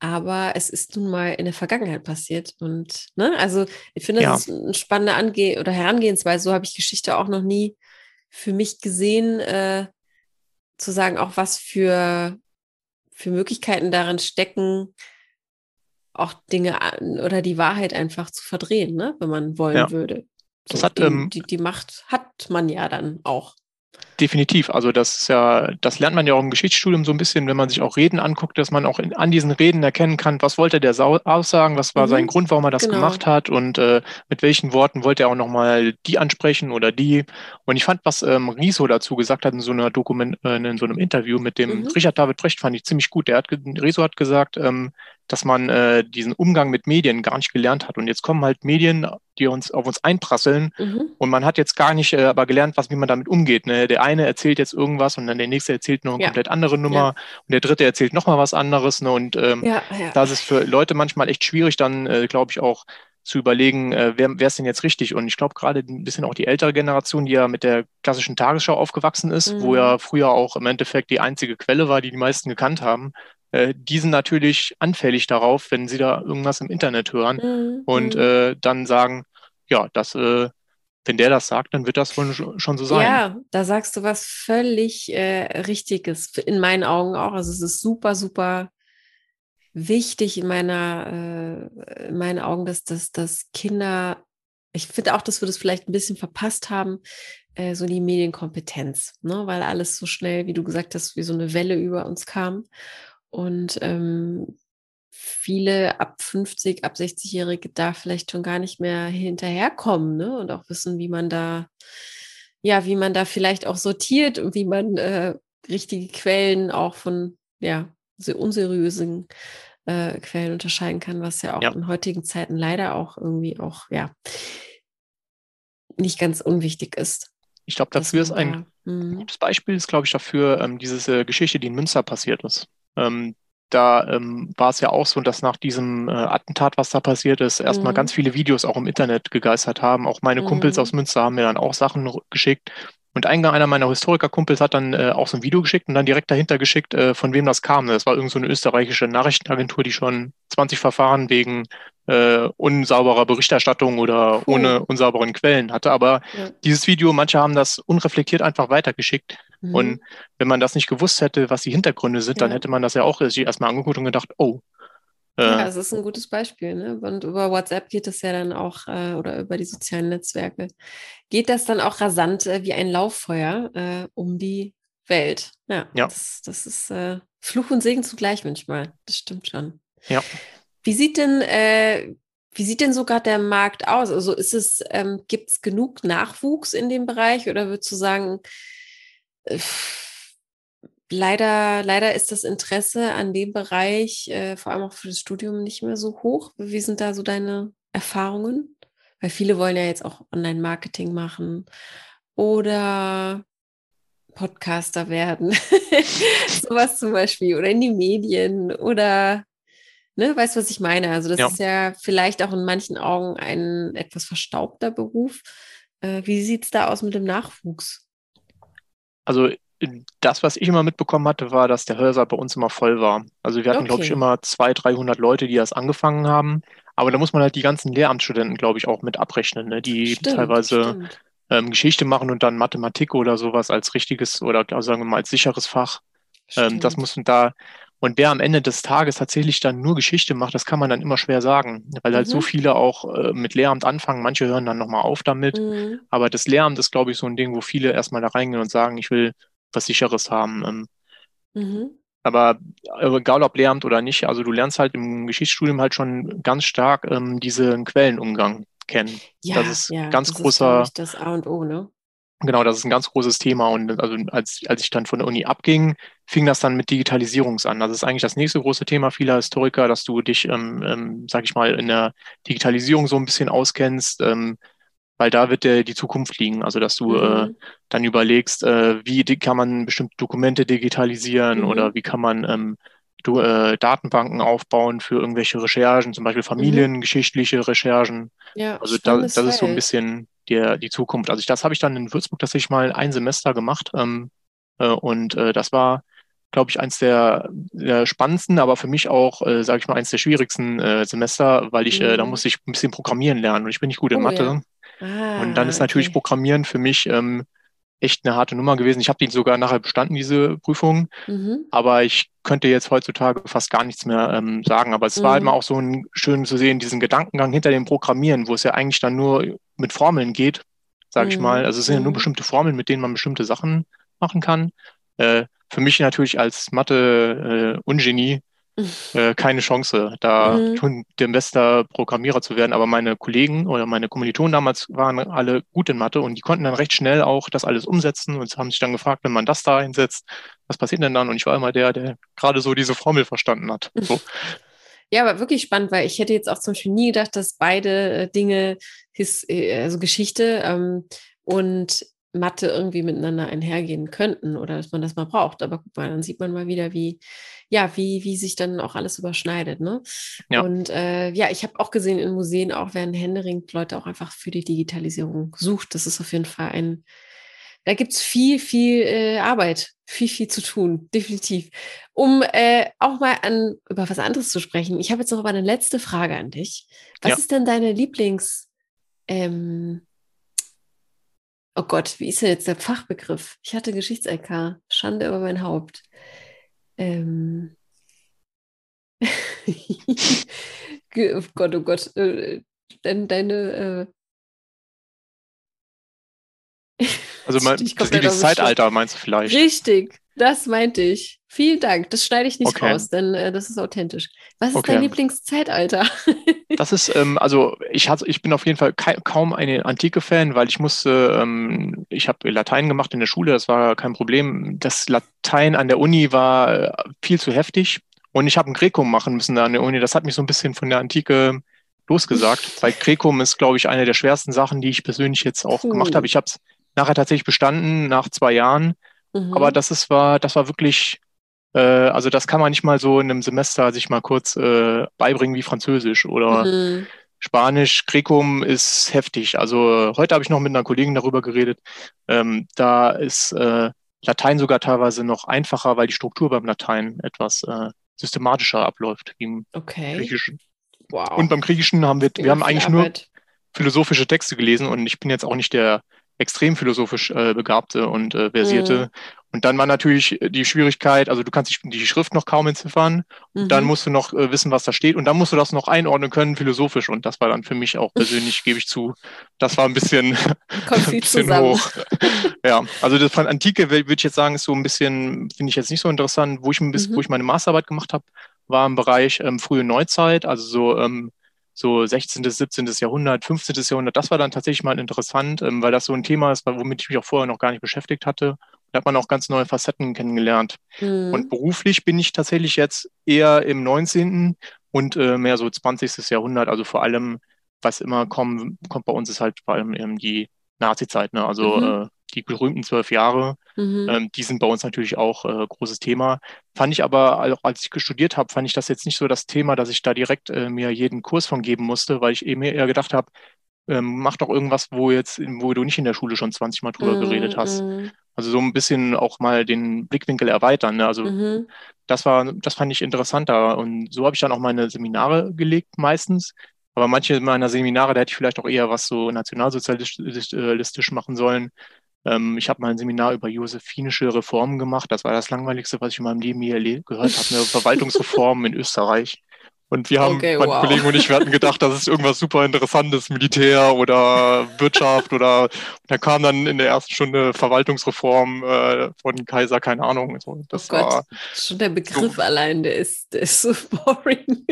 Aber es ist nun mal in der Vergangenheit passiert. Und, ne, also ich finde, das ja. ist eine spannende Ange oder Herangehensweise. So habe ich Geschichte auch noch nie für mich gesehen, äh, zu sagen, auch was für, für Möglichkeiten darin stecken, auch Dinge oder die Wahrheit einfach zu verdrehen, ne? wenn man wollen ja. würde. So, das hat, die, ähm, die, die Macht hat man ja dann auch. Definitiv. Also das ist ja, das lernt man ja auch im Geschichtsstudium so ein bisschen, wenn man sich auch Reden anguckt, dass man auch in, an diesen Reden erkennen kann, was wollte der Sau aussagen, was war mhm. sein Grund, warum er das genau. gemacht hat und äh, mit welchen Worten wollte er auch nochmal die ansprechen oder die. Und ich fand, was ähm, Riso dazu gesagt hat in so einer Dokument, äh, in so einem Interview mit dem mhm. Richard David Precht, fand ich ziemlich gut. Der hat, Riso hat gesagt, ähm, dass man äh, diesen Umgang mit Medien gar nicht gelernt hat. Und jetzt kommen halt Medien, die uns auf uns einprasseln. Mhm. Und man hat jetzt gar nicht äh, aber gelernt, was, wie man damit umgeht. Ne? Der eine erzählt jetzt irgendwas und dann der nächste erzählt noch eine ja. komplett andere Nummer ja. und der dritte erzählt nochmal was anderes. Ne? Und ähm, ja, ja. da ist es für Leute manchmal echt schwierig, dann, äh, glaube ich, auch zu überlegen, äh, wer, wer ist denn jetzt richtig? Und ich glaube gerade ein bisschen auch die ältere Generation, die ja mit der klassischen Tagesschau aufgewachsen ist, mhm. wo ja früher auch im Endeffekt die einzige Quelle war, die die meisten gekannt haben, äh, die sind natürlich anfällig darauf, wenn sie da irgendwas im Internet hören mhm. und mhm. äh, dann sagen, ja, das, äh, wenn der das sagt, dann wird das wohl schon so sein. Ja, da sagst du was völlig äh, Richtiges, in meinen Augen auch. Also es ist super, super wichtig in meiner, äh, in meinen Augen, dass, dass, dass Kinder, ich finde auch, dass wir das vielleicht ein bisschen verpasst haben, so die Medienkompetenz, ne? weil alles so schnell, wie du gesagt hast, wie so eine Welle über uns kam. Und ähm, viele ab 50, ab 60-Jährige da vielleicht schon gar nicht mehr hinterherkommen ne? und auch wissen, wie man da, ja, wie man da vielleicht auch sortiert und wie man äh, richtige Quellen auch von, ja, unseriösen äh, Quellen unterscheiden kann, was ja auch ja. in heutigen Zeiten leider auch irgendwie auch, ja, nicht ganz unwichtig ist. Ich glaube, dafür ist ein da, mhm. gutes Beispiel, ist, glaube ich, dafür ähm, diese Geschichte, die in Münster passiert ist. Ähm, da ähm, war es ja auch so, dass nach diesem äh, Attentat, was da passiert ist, erstmal mhm. ganz viele Videos auch im Internet gegeistert haben. Auch meine mhm. Kumpels aus Münster haben mir dann auch Sachen geschickt. Und einer meiner Historikerkumpels hat dann äh, auch so ein Video geschickt und dann direkt dahinter geschickt, äh, von wem das kam. Das war irgend so eine österreichische Nachrichtenagentur, die schon 20 Verfahren wegen äh, unsauberer Berichterstattung oder ohne unsauberen Quellen hatte. Aber ja. dieses Video, manche haben das unreflektiert einfach weitergeschickt. Mhm. Und wenn man das nicht gewusst hätte, was die Hintergründe sind, ja. dann hätte man das ja auch erstmal angeguckt und gedacht, oh, ja, es ist ein gutes Beispiel. Ne? Und über WhatsApp geht es ja dann auch, äh, oder über die sozialen Netzwerke, geht das dann auch rasant äh, wie ein Lauffeuer äh, um die Welt. Ja, ja. Das, das ist äh, Fluch und Segen zugleich manchmal. Das stimmt schon. Ja. Wie sieht denn, äh, wie sieht denn sogar der Markt aus? Also ist es, ähm, gibt es genug Nachwuchs in dem Bereich oder würdest du sagen, äh, leider, leider ist das Interesse an dem Bereich, äh, vor allem auch für das Studium, nicht mehr so hoch. Wie sind da so deine Erfahrungen? Weil viele wollen ja jetzt auch Online-Marketing machen oder Podcaster werden. Sowas zum Beispiel. Oder in die Medien oder ne, weißt du, was ich meine? Also, das ja. ist ja vielleicht auch in manchen Augen ein etwas verstaubter Beruf. Äh, wie sieht es da aus mit dem Nachwuchs? Also das, was ich immer mitbekommen hatte, war, dass der Hörsaal bei uns immer voll war. Also wir hatten, okay. glaube ich, immer 200, 300 Leute, die das angefangen haben. Aber da muss man halt die ganzen Lehramtsstudenten, glaube ich, auch mit abrechnen, ne? die stimmt, teilweise ähm, Geschichte machen und dann Mathematik oder sowas als richtiges oder sagen wir mal als sicheres Fach. Ähm, das muss man da. Und wer am Ende des Tages tatsächlich dann nur Geschichte macht, das kann man dann immer schwer sagen, weil mhm. halt so mhm. viele auch äh, mit Lehramt anfangen. Manche hören dann nochmal auf damit. Mhm. Aber das Lehramt ist, glaube ich, so ein Ding, wo viele erstmal da reingehen und sagen, ich will was Sicheres haben. Ähm. Mhm. Aber egal ob Lehramt oder nicht, also du lernst halt im Geschichtsstudium halt schon ganz stark ähm, diesen Quellenumgang kennen. Ja, das ist ja, ganz das großer. Ist, das A und O, ne? Genau, das ist ein ganz großes Thema. Und also als, als ich dann von der Uni abging, fing das dann mit Digitalisierung an. Das ist eigentlich das nächste große Thema vieler Historiker, dass du dich, ähm, ähm, sag ich mal, in der Digitalisierung so ein bisschen auskennst. Ähm, weil da wird der, die Zukunft liegen. Also dass du äh, Mhm. dann überlegst, äh, wie kann man bestimmte Dokumente digitalisieren Mhm. oder wie kann man ähm, du, äh, Datenbanken aufbauen für irgendwelche Recherchen, zum Beispiel familiengeschichtliche Recherchen. Ja, Also da, das ist so ein Feld. bisschen der, die Zukunft. Also ich, das habe ich dann in Würzburg tatsächlich mal ein Semester gemacht. Ähm, äh, und äh, das war, glaube ich, eins der, der spannendsten, aber für mich auch, äh, sage ich mal, eins der schwierigsten äh, Semester, weil ich, äh, da Mhm. musste ich ein bisschen programmieren lernen und ich bin nicht gut in Oh, Mathe. ja. Und dann ist Ah, natürlich okay. Programmieren für mich ähm, echt eine harte Nummer gewesen. Ich habe die sogar nachher bestanden, diese Prüfung. Mhm. Aber ich könnte jetzt heutzutage fast gar nichts mehr ähm, sagen. Aber es war halt Mhm. mal auch so ein schön zu sehen, diesen Gedankengang hinter dem Programmieren, wo es ja eigentlich dann nur mit Formeln geht, sage ich Mhm. mal. Also es sind ja nur Mhm. bestimmte Formeln, mit denen man bestimmte Sachen machen kann. Äh, für mich natürlich als Mathe-Ungenie äh, keine Chance, da Mhm. schon der beste Programmierer zu werden. Aber meine Kollegen oder meine Kommilitonen damals waren alle gut in Mathe und die konnten dann recht schnell auch das alles umsetzen und haben sich dann gefragt, wenn man das da einsetzt, was passiert denn dann? Und ich war immer der, der gerade so diese Formel verstanden hat. So. Ja, aber wirklich spannend, weil ich hätte jetzt auch zum Beispiel nie gedacht, dass beide äh, Dinge, his, äh, also Geschichte ähm, und Mathe irgendwie miteinander einhergehen könnten oder dass man das mal braucht. Aber guck mal, dann sieht man mal wieder, wie, ja, wie, wie sich dann auch alles überschneidet. Ne? Ja. Und äh, ja, ich habe auch gesehen, in Museen auch werden händeringend Leute auch einfach für die Digitalisierung gesucht. Das ist auf jeden Fall ein, da gibt es viel, viel äh, Arbeit, viel, viel zu tun, definitiv. Um äh, auch mal an über was anderes zu sprechen. Ich habe jetzt noch eine letzte Frage an dich. Was Ja. ist denn deine Lieblings, ähm, oh Gott, wie ist denn jetzt der Fachbegriff? Ich hatte Geschichts-LK, Schande über mein Haupt. Ähm, oh Gott, oh Gott, äh, dein, deine, äh, Also mein, das Lieblingszeitalter meinst du vielleicht? Richtig, das meinte ich. Vielen Dank. Das schneide ich nicht Okay. raus, denn äh, das ist authentisch. Was ist Okay. dein Lieblingszeitalter? Das ist, ähm, also ich hatte, ich bin auf jeden Fall kei- kaum eine Antike-Fan, weil ich musste, ähm, ich habe Latein gemacht in der Schule, das war kein Problem. Das Latein an der Uni war äh, viel zu heftig und ich habe ein Gräkum machen müssen da an der Uni. Das hat mich so ein bisschen von der Antike losgesagt, weil Gräkum ist, glaube ich, eine der schwersten Sachen, die ich persönlich jetzt auch Puh. gemacht habe. Ich habe es nachher tatsächlich bestanden, nach zwei Jahren, Mhm. aber das ist, war, das war wirklich, äh, also das kann man nicht mal so in einem Semester sich mal kurz äh, beibringen wie Französisch oder Mhm. Spanisch, Grecum ist heftig. Also heute habe ich noch mit einer Kollegin darüber geredet. Ähm, da ist äh, Latein sogar teilweise noch einfacher, weil die Struktur beim Latein etwas äh, systematischer abläuft wie im Okay. Griechischen. Wow. Und beim Griechischen haben wir, wir haben eigentlich nur Arbeit. philosophische Texte gelesen und ich bin jetzt auch nicht der extrem philosophisch äh, Begabte und äh, Versierte. Und dann war natürlich die Schwierigkeit, also du kannst die, die Schrift noch kaum entziffern, Mhm. dann musst du noch äh, wissen, was da steht und dann musst du das noch einordnen können philosophisch und das war dann für mich auch persönlich, gebe ich zu, das war ein bisschen, ein bisschen zusammen. hoch. Ja, also das von Antike würde ich jetzt sagen, ist so ein bisschen, finde ich jetzt nicht so interessant. Wo ich ein bisschen, Mhm. wo ich meine Masterarbeit gemacht habe, war im Bereich ähm, frühe Neuzeit, also so ähm, so 16., 17. Jahrhundert, 15. Jahrhundert, das war dann tatsächlich mal interessant, ähm, weil das so ein Thema ist, womit ich mich auch vorher noch gar nicht beschäftigt hatte. Da hat man auch ganz neue Facetten kennengelernt. Mhm. Und beruflich bin ich tatsächlich jetzt eher im 19. und äh, mehr so 20. Jahrhundert. Also vor allem, was immer kommt, kommt bei uns ist halt vor allem die Nazi-Zeit, ne? Also Mhm. Äh, die berühmten zwölf Jahre, Mhm. ähm, die sind bei uns natürlich auch äh, großes Thema. Fand ich aber, als ich studiert habe, fand ich das jetzt nicht so das Thema, dass ich da direkt äh, mir jeden Kurs von geben musste, weil ich eben eher gedacht habe, ähm, mach doch irgendwas, wo jetzt, wo du nicht in der Schule schon 20 Mal drüber geredet hast. Mhm. Also so ein bisschen auch mal den Blickwinkel erweitern. Ne? Also Mhm. das war, das fand ich interessanter. Und so habe ich dann auch meine Seminare gelegt meistens. Aber manche meiner Seminare, da hätte ich vielleicht auch eher was so nationalsozialistisch machen sollen. Ähm, ich habe mal ein Seminar über josephinische Reformen gemacht. Das war das Langweiligste, was ich in meinem Leben je erle- gehört habe. Eine Verwaltungsreform in Österreich. Und wir haben, Okay, mein wow. Kollegen und ich, wir hatten gedacht, das ist irgendwas super Interessantes, Militär oder Wirtschaft oder da kam dann in der ersten Stunde Verwaltungsreform äh, von Kaiser, keine Ahnung. So, das oh war, schon der Begriff allein, der ist, der ist so boring.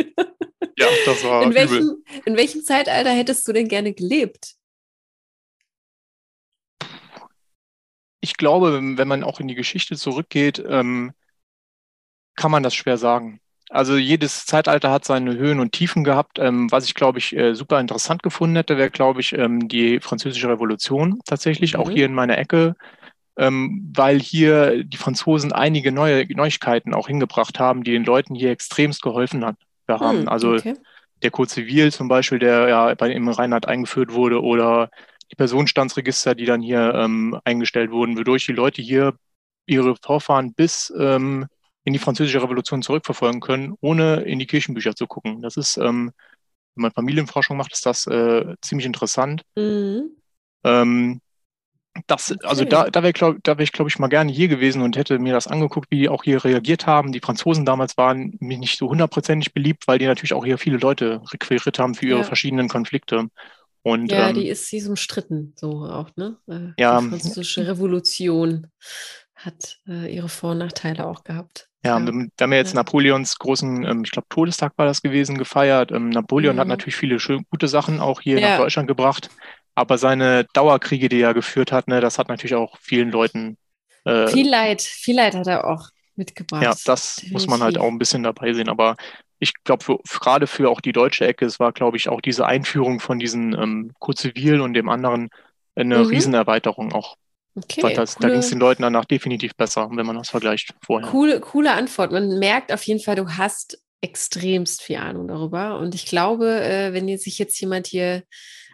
ja, das war in, welchem, in welchem Zeitalter hättest du denn gerne gelebt? Ich glaube, wenn man auch in die Geschichte zurückgeht, ähm, kann man das schwer sagen. also jedes Zeitalter hat seine Höhen und Tiefen gehabt. Ähm, was ich, glaube ich, äh, super interessant gefunden hätte, wäre, glaube ich, ähm, die Französische Revolution tatsächlich, mhm. auch hier in meiner Ecke, ähm, weil hier die Franzosen einige neue Neuigkeiten auch hingebracht haben, die den Leuten hier extremst geholfen hat, haben. Mhm, also okay. der Code Civil zum Beispiel, der ja bei im Rheinland eingeführt wurde, oder die Personenstandsregister, die dann hier ähm, eingestellt wurden, wodurch die Leute hier ihre Vorfahren bis ähm, in die französische Revolution zurückverfolgen können, ohne in die Kirchenbücher zu gucken. Das ist, ähm, wenn man Familienforschung macht, ist das äh, ziemlich interessant. Mhm. Ähm, das, okay. also da, da wäre glaub, wär ich, glaube ich, mal gerne hier gewesen und hätte mir das angeguckt, wie die auch hier reagiert haben. Die Franzosen damals waren mir nicht so hundertprozentig beliebt, weil die natürlich auch hier viele Leute requiriert haben für ihre ja. verschiedenen Konflikte. Und, ja, ähm, die ist, sie ist umstritten, so auch, ne? Äh, ja, die französische Revolution hat äh, ihre Vor- und Nachteile auch gehabt. Ja, ja. wir haben ja jetzt. Napoleons großen, ähm, ich glaube, Todestag war das gewesen, gefeiert. Ähm, Napoleon mhm. hat natürlich viele schön, gute Sachen auch hier ja. nach Deutschland gebracht. Aber seine Dauerkriege, die er geführt hat, ne, das hat natürlich auch vielen Leuten. Äh, viel Leid, viel Leid hat er auch mitgebracht. Ja, das Definitiv. muss man halt auch ein bisschen dabei sehen. Aber ich glaube, gerade für auch die deutsche Ecke, es war, glaube ich, auch diese Einführung von diesen ähm, Code und dem anderen eine mhm. Riesenerweiterung auch Okay, das, da ging es den Leuten danach definitiv besser, wenn man das vergleicht vorher. Coole, coole Antwort. Man merkt auf jeden Fall, du hast extremst viel Ahnung darüber. Und ich glaube, äh, wenn jetzt sich jetzt jemand hier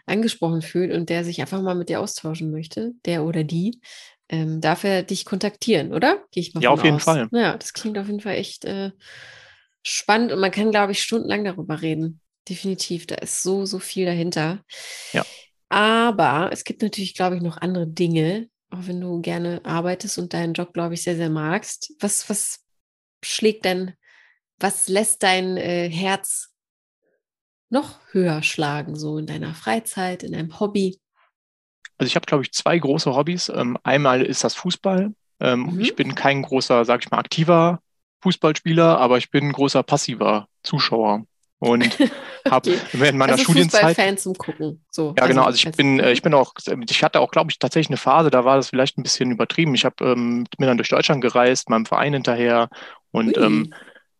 angesprochen fühlt und der sich einfach mal mit dir austauschen möchte, der oder die, ähm, darf er dich kontaktieren, oder? Gehe ich mal Ja, auf jeden aus. Fall. Ja, das klingt auf jeden Fall echt äh, spannend und man kann, glaube ich, stundenlang darüber reden. Definitiv, da ist so, so viel dahinter. Ja. Aber es gibt natürlich, glaube ich, noch andere Dinge, auch wenn du gerne arbeitest und deinen Job, glaube ich, sehr, sehr magst. Was, was schlägt denn, was lässt dein äh, Herz noch höher schlagen, so in deiner Freizeit, in deinem Hobby? Also ich habe, glaube ich, zwei große Hobbys. Ähm, einmal ist das Fußball. Ähm, mhm. Ich bin kein großer, sag ich mal, aktiver Fußballspieler, aber ich bin ein großer passiver Zuschauer und habe okay. während meiner also Studienzeit Fan zum gucken. So, ja, genau. Also ich bin, äh, ich bin auch, ich hatte auch, glaube ich, tatsächlich eine Phase, da war das vielleicht ein bisschen übertrieben. Ich habe ähm, bin dann durch Deutschland gereist, meinem Verein hinterher und ähm,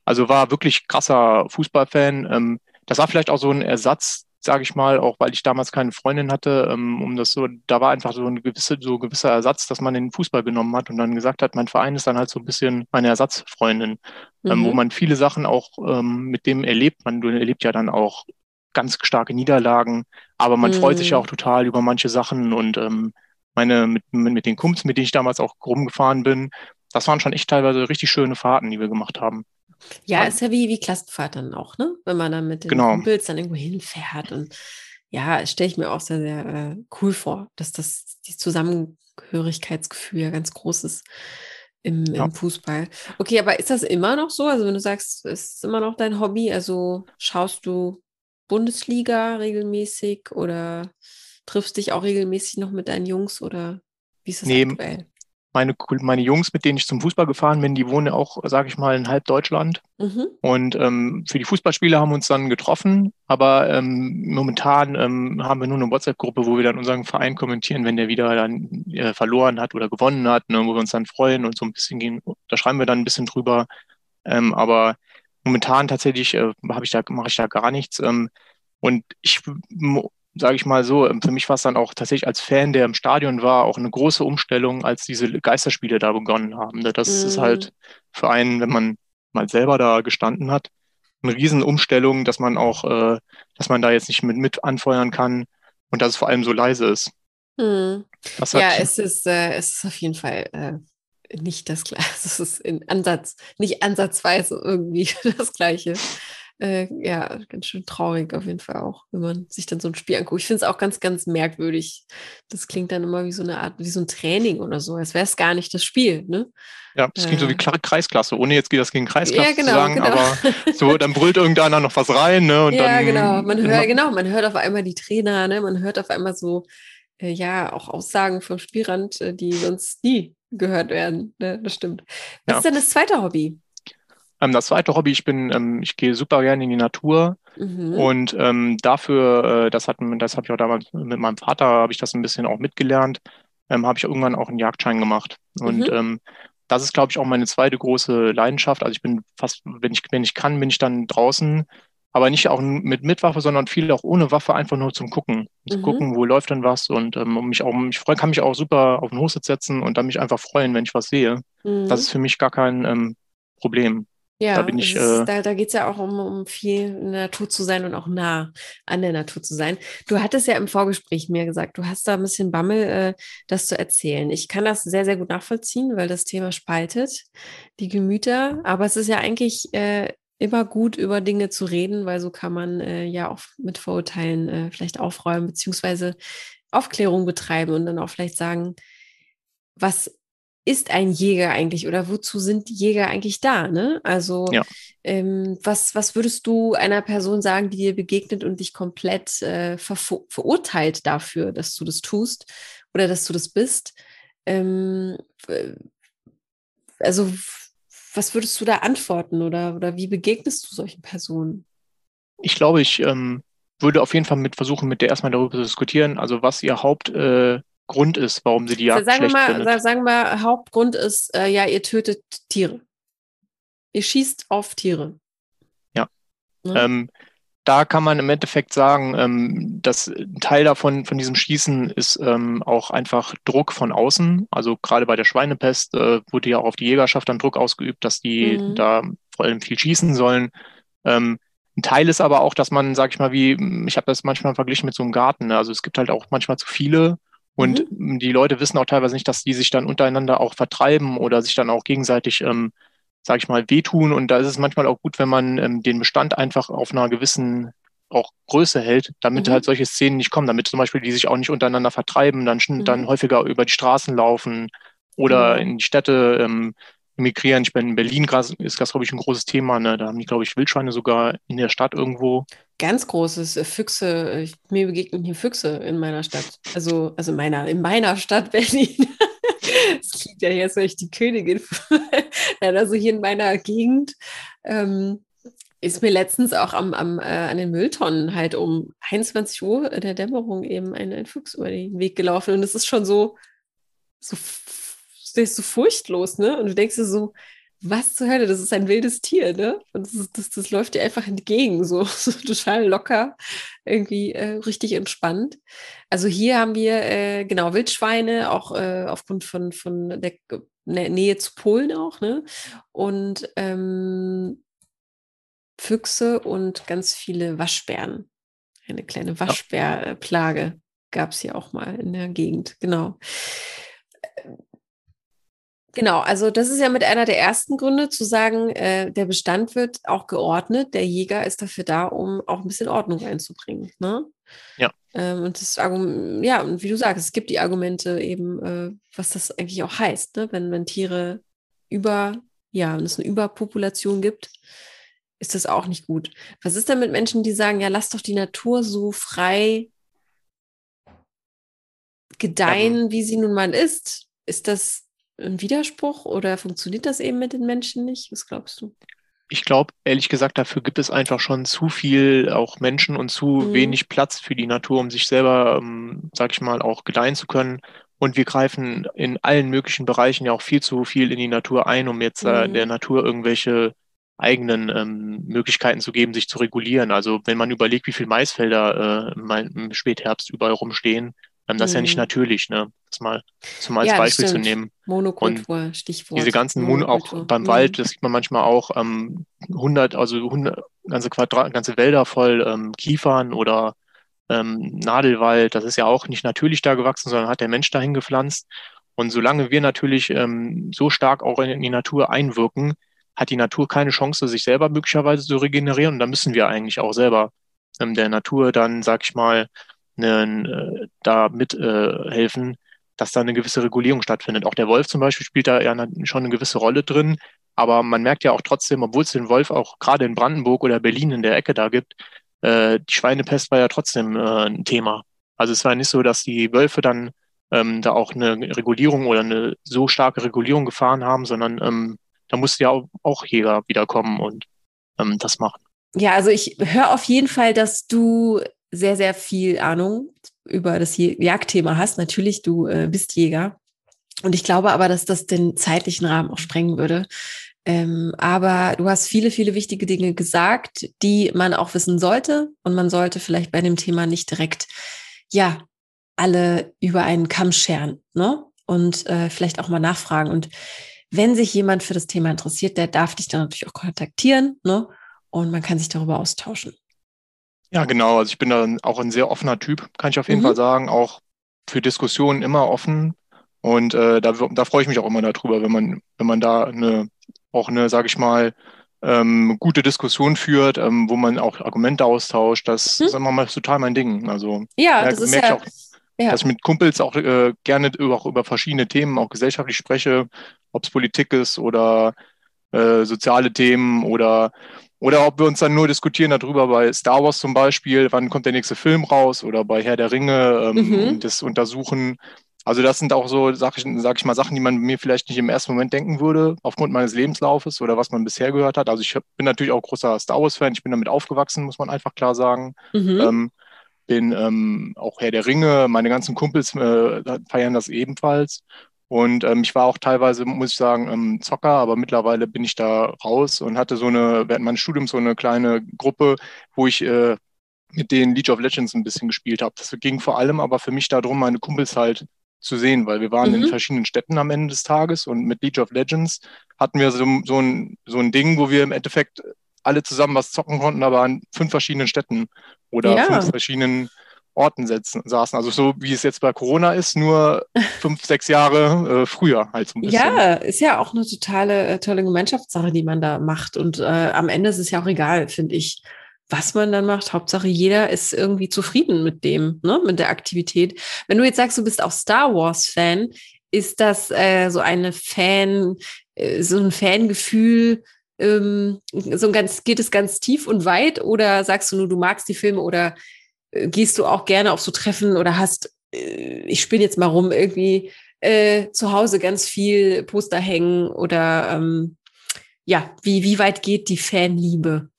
also war wirklich krasser Fußballfan. Ähm, das war vielleicht auch so ein Ersatz sage ich mal, auch weil ich damals keine Freundin hatte, ähm, um das so, da war einfach so ein gewisse, so gewisser Ersatz, dass man den Fußball genommen hat und dann gesagt hat, mein Verein ist dann halt so ein bisschen meine Ersatzfreundin, mhm. ähm, wo mhm. man viele Sachen auch ähm, mit dem erlebt. Man erlebt ja dann auch ganz starke Niederlagen, aber man mhm. freut sich ja mhm. auch total über manche Sachen und meine, mit, mit den Kumpels, mit denen ich damals auch rumgefahren bin, das waren schon echt teilweise richtig schöne Fahrten, die wir gemacht haben. Ja, ist ja wie, wie Klassenfahrt dann auch, ne? Wenn man dann mit den genau. Kumpels dann irgendwo hinfährt. Und ja, stelle ich mir auch sehr, sehr äh, cool vor, dass das die Zusammengehörigkeitsgefühl ja ganz groß ist im, ja. im Fußball. Okay, aber ist das immer noch so? Also wenn du sagst, es ist immer noch dein Hobby, also schaust du Bundesliga regelmäßig oder triffst dich auch regelmäßig noch mit deinen Jungs oder wie ist das nee, aktuell? Meine, meine Jungs, mit denen ich zum Fußball gefahren bin, die wohnen auch, sage ich mal, in halb Deutschland. Mhm. Und ähm, für die Fußballspiele haben wir uns dann getroffen. Aber ähm, momentan ähm, haben wir nur eine WhatsApp-Gruppe, wo wir dann unseren Verein kommentieren, wenn der wieder dann äh, verloren hat oder gewonnen hat, ne, wo wir uns dann freuen und so ein bisschen gehen. Da schreiben wir dann ein bisschen drüber. Ähm, aber momentan tatsächlich äh, ich da, mache ich da gar nichts. Ähm, und ich sage ich mal so, für mich war es dann auch tatsächlich als Fan, der im Stadion war, auch eine große Umstellung, als diese Geisterspiele da begonnen haben. Ne? Das mhm. ist halt für einen, wenn man mal selber da gestanden hat, eine Riesenumstellung, dass man auch, äh, dass man da jetzt nicht mit, mit anfeuern kann und dass es vor allem so leise ist. Mhm. ja, es ist, äh, es ist auf jeden Fall äh, nicht das Gleiche. Es ist in Ansatz, nicht ansatzweise irgendwie das Gleiche äh, ja, ganz schön traurig auf jeden Fall auch, wenn man sich dann so ein Spiel anguckt. Ich finde es auch ganz, ganz merkwürdig. Das klingt dann immer wie so eine Art, wie so ein Training oder so, als wäre es gar nicht das Spiel, ne? Ja, das klingt äh, so wie äh. Kreisklasse, ohne jetzt geht das gegen Kreisklasse ja, genau, zu sagen, genau. aber so, dann brüllt irgendeiner noch was rein, ne? Und ja, dann, genau. Man hört, genau, man hört auf einmal die Trainer, ne? Man hört auf einmal so, äh, ja, auch Aussagen vom Spielrand, äh, die sonst nie gehört werden. Ne? Das stimmt. Was ja. ist denn das zweite Hobby? Ähm, das zweite Hobby, ich bin, ähm, ich gehe super gerne in die Natur mhm. und ähm, dafür, äh, das hat, das habe ich auch damals mit meinem Vater, habe ich das ein bisschen auch mitgelernt, ähm, habe ich irgendwann auch einen Jagdschein gemacht. Und mhm. ähm, das ist, glaube ich, auch meine zweite große Leidenschaft. Also ich bin fast, wenn ich, wenn ich kann, bin ich dann draußen, aber nicht auch mit, mit Waffe, sondern viel auch ohne Waffe, einfach nur zum Gucken. Zu mhm. gucken, wo läuft denn was und ähm, mich auch, ich freu, kann mich auch super auf den Hochsitz setzen und dann mich einfach freuen, wenn ich was sehe. Mhm. Das ist für mich gar kein ähm, Problem. Ja, da, bin ich, ist, äh, da, da geht es ja auch um, um viel in der Natur zu sein und auch nah an der Natur zu sein. Du hattest ja im Vorgespräch mir gesagt, du hast da ein bisschen Bammel, äh, das zu erzählen. Ich kann das sehr, sehr gut nachvollziehen, weil das Thema spaltet die Gemüter. Aber es ist ja eigentlich äh, immer gut, über Dinge zu reden, weil so kann man äh, ja auch mit Vorurteilen äh, vielleicht aufräumen, beziehungsweise Aufklärung betreiben und dann auch vielleicht sagen, was ist ein Jäger eigentlich oder wozu sind Jäger eigentlich da? Ne? Also ja. ähm, was, was würdest du einer Person sagen, die dir begegnet und dich komplett äh, ver verurteilt dafür, dass du das tust oder dass du das bist? Ähm, also was würdest du da antworten oder, oder wie begegnest du solchen Personen? Ich glaube, ich ähm, würde auf jeden Fall mit versuchen, mit der erstmal darüber zu diskutieren, also was ihr Haupt äh, Grund ist, warum sie die Jagd sagen schlecht wir mal. Sagen wir, Hauptgrund ist, äh, ja, ihr tötet Tiere. Ihr schießt auf Tiere. Ja. Mhm. Ähm, da kann man im Endeffekt sagen, ähm, dass ein Teil davon, von diesem Schießen ist ähm, auch einfach Druck von außen. Also gerade bei der Schweinepest äh, wurde ja auch auf die Jägerschaft dann Druck ausgeübt, dass die mhm. da vor allem viel schießen sollen. Ähm, ein Teil ist aber auch, dass man, sag ich mal, wie, ich habe das manchmal verglichen mit so einem Garten. Ne? Also es gibt halt auch manchmal zu viele und mhm. die Leute wissen auch teilweise nicht, dass die sich dann untereinander auch vertreiben oder sich dann auch gegenseitig, ähm, sage ich mal, wehtun. Und da ist es manchmal auch gut, wenn man ähm, den Bestand einfach auf einer gewissen auch Größe hält, damit mhm. halt solche Szenen nicht kommen, damit zum Beispiel die sich auch nicht untereinander vertreiben, dann, mhm. dann häufiger über die Straßen laufen oder in die Städte ähm, migrieren. Ich bin in Berlin ist das, glaube ich, ein großes Thema. Ne? Da haben die, glaube ich, Wildschweine sogar in der Stadt irgendwo. Ganz großes äh, Füchse. Äh, mir begegnen hier Füchse in meiner Stadt. Also, also meiner, in meiner Stadt Berlin. Es klingt ja jetzt, wenn ich die Königin. also hier in meiner Gegend. Ähm, ist mir letztens auch am, am, äh, an den Mülltonnen halt um 21 Uhr der Dämmerung eben ein, ein Fuchs über den Weg gelaufen. Und es ist schon so, so stehst du furchtlos, ne? Und du denkst dir so, was zur Hölle, das ist ein wildes Tier, ne? Und das, das, das läuft dir einfach entgegen, so, so total locker, irgendwie äh, richtig entspannt. Also hier haben wir äh, genau Wildschweine, auch äh, aufgrund von, von der Nähe zu Polen auch, ne? Und ähm, Füchse und ganz viele Waschbären. Eine kleine Waschbärplage gab es hier auch mal in der Gegend, genau. Genau, also das ist ja mit einer der ersten Gründe zu sagen, äh, der Bestand wird auch geordnet. Der Jäger ist dafür da, um auch ein bisschen Ordnung reinzubringen. Ne? Ja. Ähm, und das Argument, ja, und wie du sagst, es gibt die Argumente eben, äh, was das eigentlich auch heißt, ne? wenn, wenn Tiere über, ja, wenn es eine Überpopulation gibt, ist das auch nicht gut. Was ist denn mit Menschen, die sagen, ja, lass doch die Natur so frei gedeihen, ja. wie sie nun mal ist? Ist das ein Widerspruch oder funktioniert das eben mit den Menschen nicht? Was glaubst du? Ich glaube, ehrlich gesagt, dafür gibt es einfach schon zu viel auch Menschen und zu mhm. wenig Platz für die Natur, um sich selber, ähm, sag ich mal, auch gedeihen zu können. Und wir greifen in allen möglichen Bereichen ja auch viel zu viel in die Natur ein, um jetzt äh, der Natur irgendwelche eigenen ähm, Möglichkeiten zu geben, sich zu regulieren. Also wenn man überlegt, wie viele Maisfelder äh, im Spätherbst überall rumstehen, ähm, das ist ja nicht mhm. natürlich, ne? Das mal zum als ja, Beispiel zu nehmen. Monokultur, und Stichwort. Diese ganzen Mon auch beim mhm. Wald, das sieht man manchmal auch, ähm, 100, also 100, ganze Quadrat, ganze Wälder voll ähm, Kiefern oder ähm, Nadelwald. Das ist ja auch nicht natürlich da gewachsen, sondern hat der Mensch dahin gepflanzt. Und solange wir natürlich ähm, so stark auch in die Natur einwirken, hat die Natur keine Chance, sich selber möglicherweise zu regenerieren. Und da müssen wir eigentlich auch selber ähm, der Natur dann, sag ich mal, ne, äh, da mithelfen, äh, dass da eine gewisse Regulierung stattfindet. Auch der Wolf zum Beispiel spielt da ja schon eine gewisse Rolle drin. Aber man merkt ja auch trotzdem, obwohl es den Wolf auch gerade in Brandenburg oder Berlin in der Ecke da gibt, äh, die Schweinepest war ja trotzdem äh, ein Thema. Also es war nicht so, dass die Wölfe dann ähm, da auch eine Regulierung oder eine so starke Regulierung gefahren haben, sondern ähm, da musste ja auch, auch Jäger wiederkommen und ähm, das machen. Ja, also ich höre auf jeden Fall, dass du sehr, sehr viel Ahnung über das Jagdthema hast. Natürlich, du äh, bist Jäger. Und ich glaube aber, dass das den zeitlichen Rahmen auch sprengen würde. Ähm, aber du hast viele, viele wichtige Dinge gesagt, die man auch wissen sollte. Und man sollte vielleicht bei dem Thema nicht direkt, ja, alle über einen Kamm scheren, ne? Und äh, vielleicht auch mal nachfragen. Und wenn sich jemand für das Thema interessiert, der darf dich dann natürlich auch kontaktieren, ne? Und man kann sich darüber austauschen. Ja, genau. Also ich bin da auch ein sehr offener Typ, kann ich auf jeden mhm. Fall sagen. Auch für Diskussionen immer offen. Und äh, da, da freue ich mich auch immer darüber, wenn man, wenn man da eine, auch eine, sage ich mal, ähm, gute Diskussion führt, ähm, wo man auch Argumente austauscht. Das mhm. ist immer mal total mein Ding. Also ja, das ist ja, auch, ja. dass ich mit Kumpels auch äh, gerne über, auch über verschiedene Themen, auch gesellschaftlich spreche, ob es Politik ist oder äh, soziale Themen oder oder ob wir uns dann nur diskutieren darüber bei Star Wars zum Beispiel, wann kommt der nächste Film raus oder bei Herr der Ringe ähm, mhm. das untersuchen. Also das sind auch so, sag ich, sag ich mal, Sachen, die man mir vielleicht nicht im ersten Moment denken würde, aufgrund meines Lebenslaufes oder was man bisher gehört hat. Also ich bin natürlich auch großer Star Wars-Fan, ich bin damit aufgewachsen, muss man einfach klar sagen. Mhm. Ähm, bin ähm, auch Herr der Ringe, meine ganzen Kumpels äh, feiern das ebenfalls. Und ähm, ich war auch teilweise, muss ich sagen, ähm, Zocker, aber mittlerweile bin ich da raus und hatte so eine, während meines Studiums so eine kleine Gruppe, wo ich äh, mit denen League of Legends ein bisschen gespielt habe. Das ging vor allem aber für mich darum, meine Kumpels halt zu sehen, weil wir waren mhm. in verschiedenen Städten am Ende des Tages und mit League of Legends hatten wir so, so, ein, so ein Ding, wo wir im Endeffekt alle zusammen was zocken konnten, aber an fünf verschiedenen Städten oder ja. fünf verschiedenen Orten sitzen, saßen. Also so wie es jetzt bei Corona ist, nur fünf, sechs Jahre äh, früher halt so ein bisschen. Ja, ist ja auch eine totale äh, tolle Gemeinschaftssache, die man da macht. Und äh, am Ende ist es ja auch egal, finde ich, was man dann macht. Hauptsache, jeder ist irgendwie zufrieden mit dem, ne, mit der Aktivität. Wenn du jetzt sagst, du bist auch Star Wars-Fan, ist das äh, so eine Fan, äh, so ein Fangefühl, ähm, so ganz, geht es ganz tief und weit oder sagst du nur, du magst die Filme oder gehst du auch gerne auf so Treffen oder hast, äh, ich spiele jetzt mal rum, irgendwie äh, zu Hause ganz viel Poster hängen oder ähm, ja, wie, wie weit geht die Fanliebe?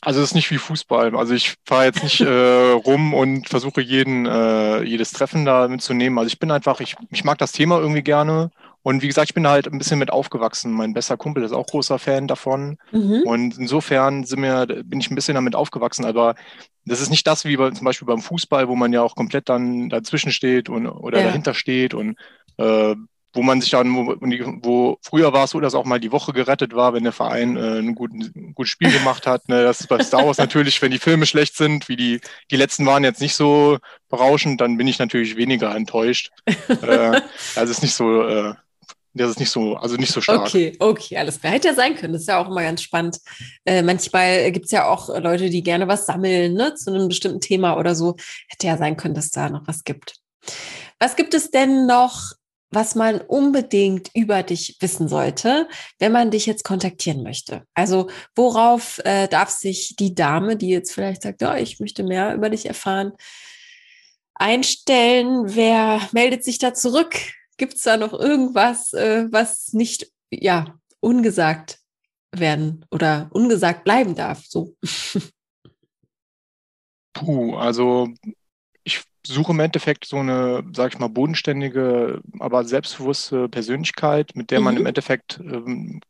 Also es ist nicht wie Fußball. Also ich fahre jetzt nicht äh, rum und versuche jeden, äh, jedes Treffen da mitzunehmen. Also ich bin einfach, ich, ich mag das Thema irgendwie gerne und wie gesagt, ich bin halt ein bisschen mit aufgewachsen. Mein bester Kumpel ist auch großer Fan davon. Mhm. Und insofern wir, bin ich ein bisschen damit aufgewachsen. Aber das ist nicht das wie bei, zum Beispiel beim Fußball, wo man ja auch komplett dann dazwischen steht und, oder ja. dahinter steht und äh, wo man sich dann, wo, wo früher war es so, dass auch mal die Woche gerettet war, wenn der Verein äh, ein, guten, ein gutes Spiel gemacht hat. Ne? Das ist bei Star Wars natürlich, wenn die Filme schlecht sind, wie die, die letzten waren jetzt nicht so berauschend, dann bin ich natürlich weniger enttäuscht. äh, also ist nicht so, äh, das ist nicht so, also nicht so stark. Okay, okay, alles klar. Hätte ja sein können. Das ist ja auch immer ganz spannend. Äh, manchmal gibt es ja auch Leute, die gerne was sammeln, ne, zu einem bestimmten Thema oder so. Hätte ja sein können, dass da noch was gibt. Was gibt es denn noch, was man unbedingt über dich wissen sollte, wenn man dich jetzt kontaktieren möchte? Also, worauf äh, darf sich die Dame, die jetzt vielleicht sagt, ja, ich möchte mehr über dich erfahren, einstellen? Wer meldet sich da zurück? Gibt es da noch irgendwas, äh, was nicht ja ungesagt werden oder ungesagt bleiben darf? So. Puh, also ich suche im Endeffekt so eine, sag ich mal, bodenständige, aber selbstbewusste Persönlichkeit, mit der man mhm. im Endeffekt ähm,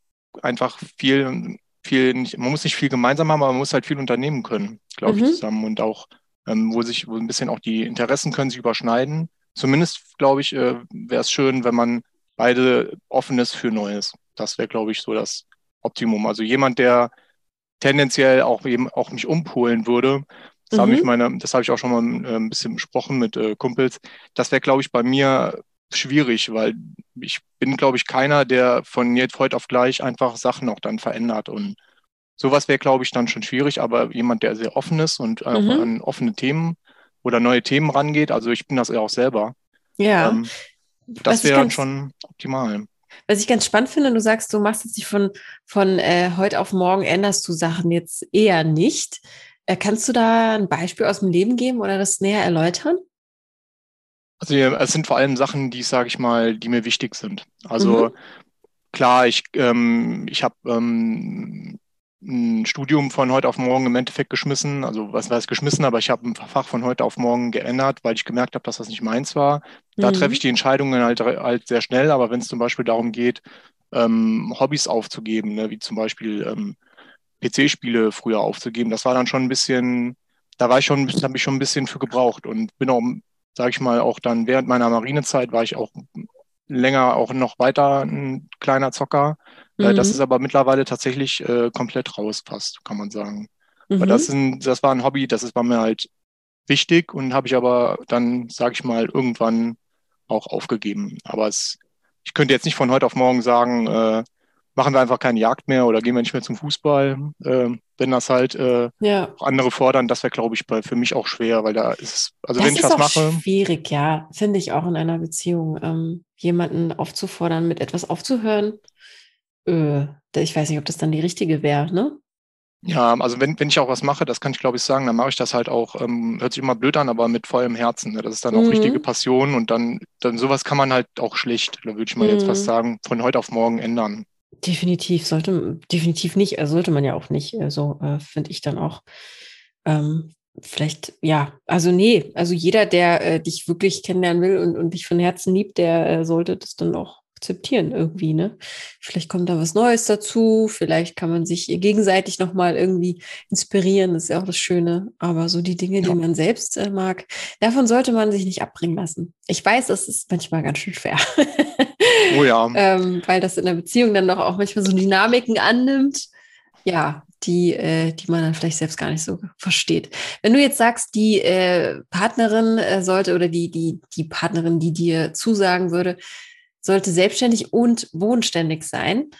einfach viel, viel, nicht, man muss nicht viel gemeinsam haben, aber man muss halt viel unternehmen können, glaube mhm. ich, zusammen und auch, ähm, wo sich, wo ein bisschen auch die Interessen können sich überschneiden zumindest, glaube ich, äh, wäre es schön, wenn man beide offen ist für Neues. Das wäre, glaube ich, so das Optimum. Also jemand, der tendenziell auch, eben, auch mich umpolen würde, das mhm. habe ich meine, das habe ich auch schon mal äh, ein bisschen besprochen mit äh, Kumpels. Das wäre, glaube ich, bei mir schwierig, weil ich bin, glaube ich, keiner, der von jetzt heute auf gleich einfach Sachen auch dann verändert. Und sowas wäre, glaube ich, dann schon schwierig, aber jemand, der sehr offen ist und mhm. an offene Themen oder neue Themen rangeht. Also ich bin das ja auch selber. Ja. Ähm, das wäre schon optimal. Was ich ganz spannend finde, du sagst, du machst jetzt nicht von, von äh, heute auf morgen änderst du Sachen jetzt eher nicht. Äh, kannst du da ein Beispiel aus dem Leben geben oder das näher erläutern? Also es sind vor allem Sachen, die, sage ich mal, die mir wichtig sind. Also mhm. klar, ich, ähm, ich habe ähm, ein Studium von heute auf morgen im Endeffekt geschmissen. Also was heißt geschmissen, aber ich habe ein Fach von heute auf morgen geändert, weil ich gemerkt habe, dass das nicht meins war. Da mhm. treffe ich die Entscheidungen halt, halt sehr schnell, aber wenn es zum Beispiel darum geht, ähm, Hobbys aufzugeben, ne, wie zum Beispiel ähm, PC-Spiele früher aufzugeben, das war dann schon ein bisschen, da war ich schon, habe ich schon ein bisschen für gebraucht und bin auch, sage ich mal, auch dann während meiner Marinezeit war ich auch länger auch noch weiter ein kleiner Zocker. Äh, mhm. Das ist aber mittlerweile tatsächlich äh, komplett raus fast, kann man sagen. Mhm. Weil das, sind, das war ein Hobby, das ist, war mir halt wichtig und habe ich aber dann, sage ich mal, irgendwann auch aufgegeben. Aber es, ich könnte jetzt nicht von heute auf morgen sagen, äh, machen wir einfach keine Jagd mehr oder gehen wir nicht mehr zum Fußball. Äh, wenn das halt äh, ja. andere fordern, das wäre, glaube ich, bei, für mich auch schwer, weil da ist, also das wenn ich was mache. Schwierig, ja, finde ich auch in einer Beziehung, ähm, jemanden aufzufordern, mit etwas aufzuhören. Äh, ich weiß nicht, ob das dann die richtige wäre, ne? Ja, also wenn, wenn ich auch was mache, das kann ich glaube ich sagen, dann mache ich das halt auch, ähm, hört sich immer blöd an, aber mit vollem Herzen. Ne? Das ist dann auch mhm. richtige Passion und dann, dann sowas kann man halt auch schlecht, da würde ich mal mhm. jetzt fast sagen, von heute auf morgen ändern. Definitiv, sollte, definitiv nicht, also sollte man ja auch nicht, also äh, finde ich dann auch. Ähm, vielleicht, ja, also nee, also jeder, der äh, dich wirklich kennenlernen will und, und dich von Herzen liebt, der äh, sollte das dann auch akzeptieren irgendwie, ne? Vielleicht kommt da was Neues dazu, vielleicht kann man sich gegenseitig nochmal irgendwie inspirieren, das ist ja auch das Schöne. Aber so die Dinge, ja. die man selbst äh, mag, davon sollte man sich nicht abbringen lassen. Ich weiß, das ist manchmal ganz schön schwer. Oh ja. ähm, weil das in der Beziehung dann doch auch manchmal so Dynamiken annimmt. Ja, die, äh, die man dann vielleicht selbst gar nicht so versteht. Wenn du jetzt sagst, die äh, Partnerin äh, sollte oder die, die, die Partnerin, die dir zusagen würde, sollte selbstständig und wohnständig sein.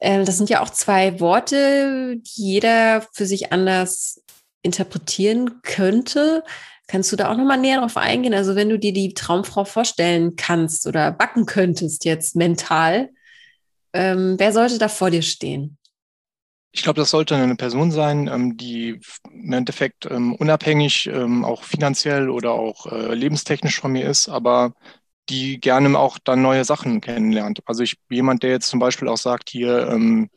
Äh, das sind ja auch zwei Worte, die jeder für sich anders interpretieren könnte. Kannst du da auch nochmal näher drauf eingehen? Also wenn du dir die Traumfrau vorstellen kannst oder backen könntest jetzt mental, ähm, wer sollte da vor dir stehen? Ich glaube, das sollte eine Person sein, ähm, die im Endeffekt ähm, unabhängig, ähm, auch finanziell oder auch äh, lebenstechnisch von mir ist, aber die gerne auch dann neue Sachen kennenlernt. Also ich jemand, der jetzt zum Beispiel auch sagt, hier, ähm,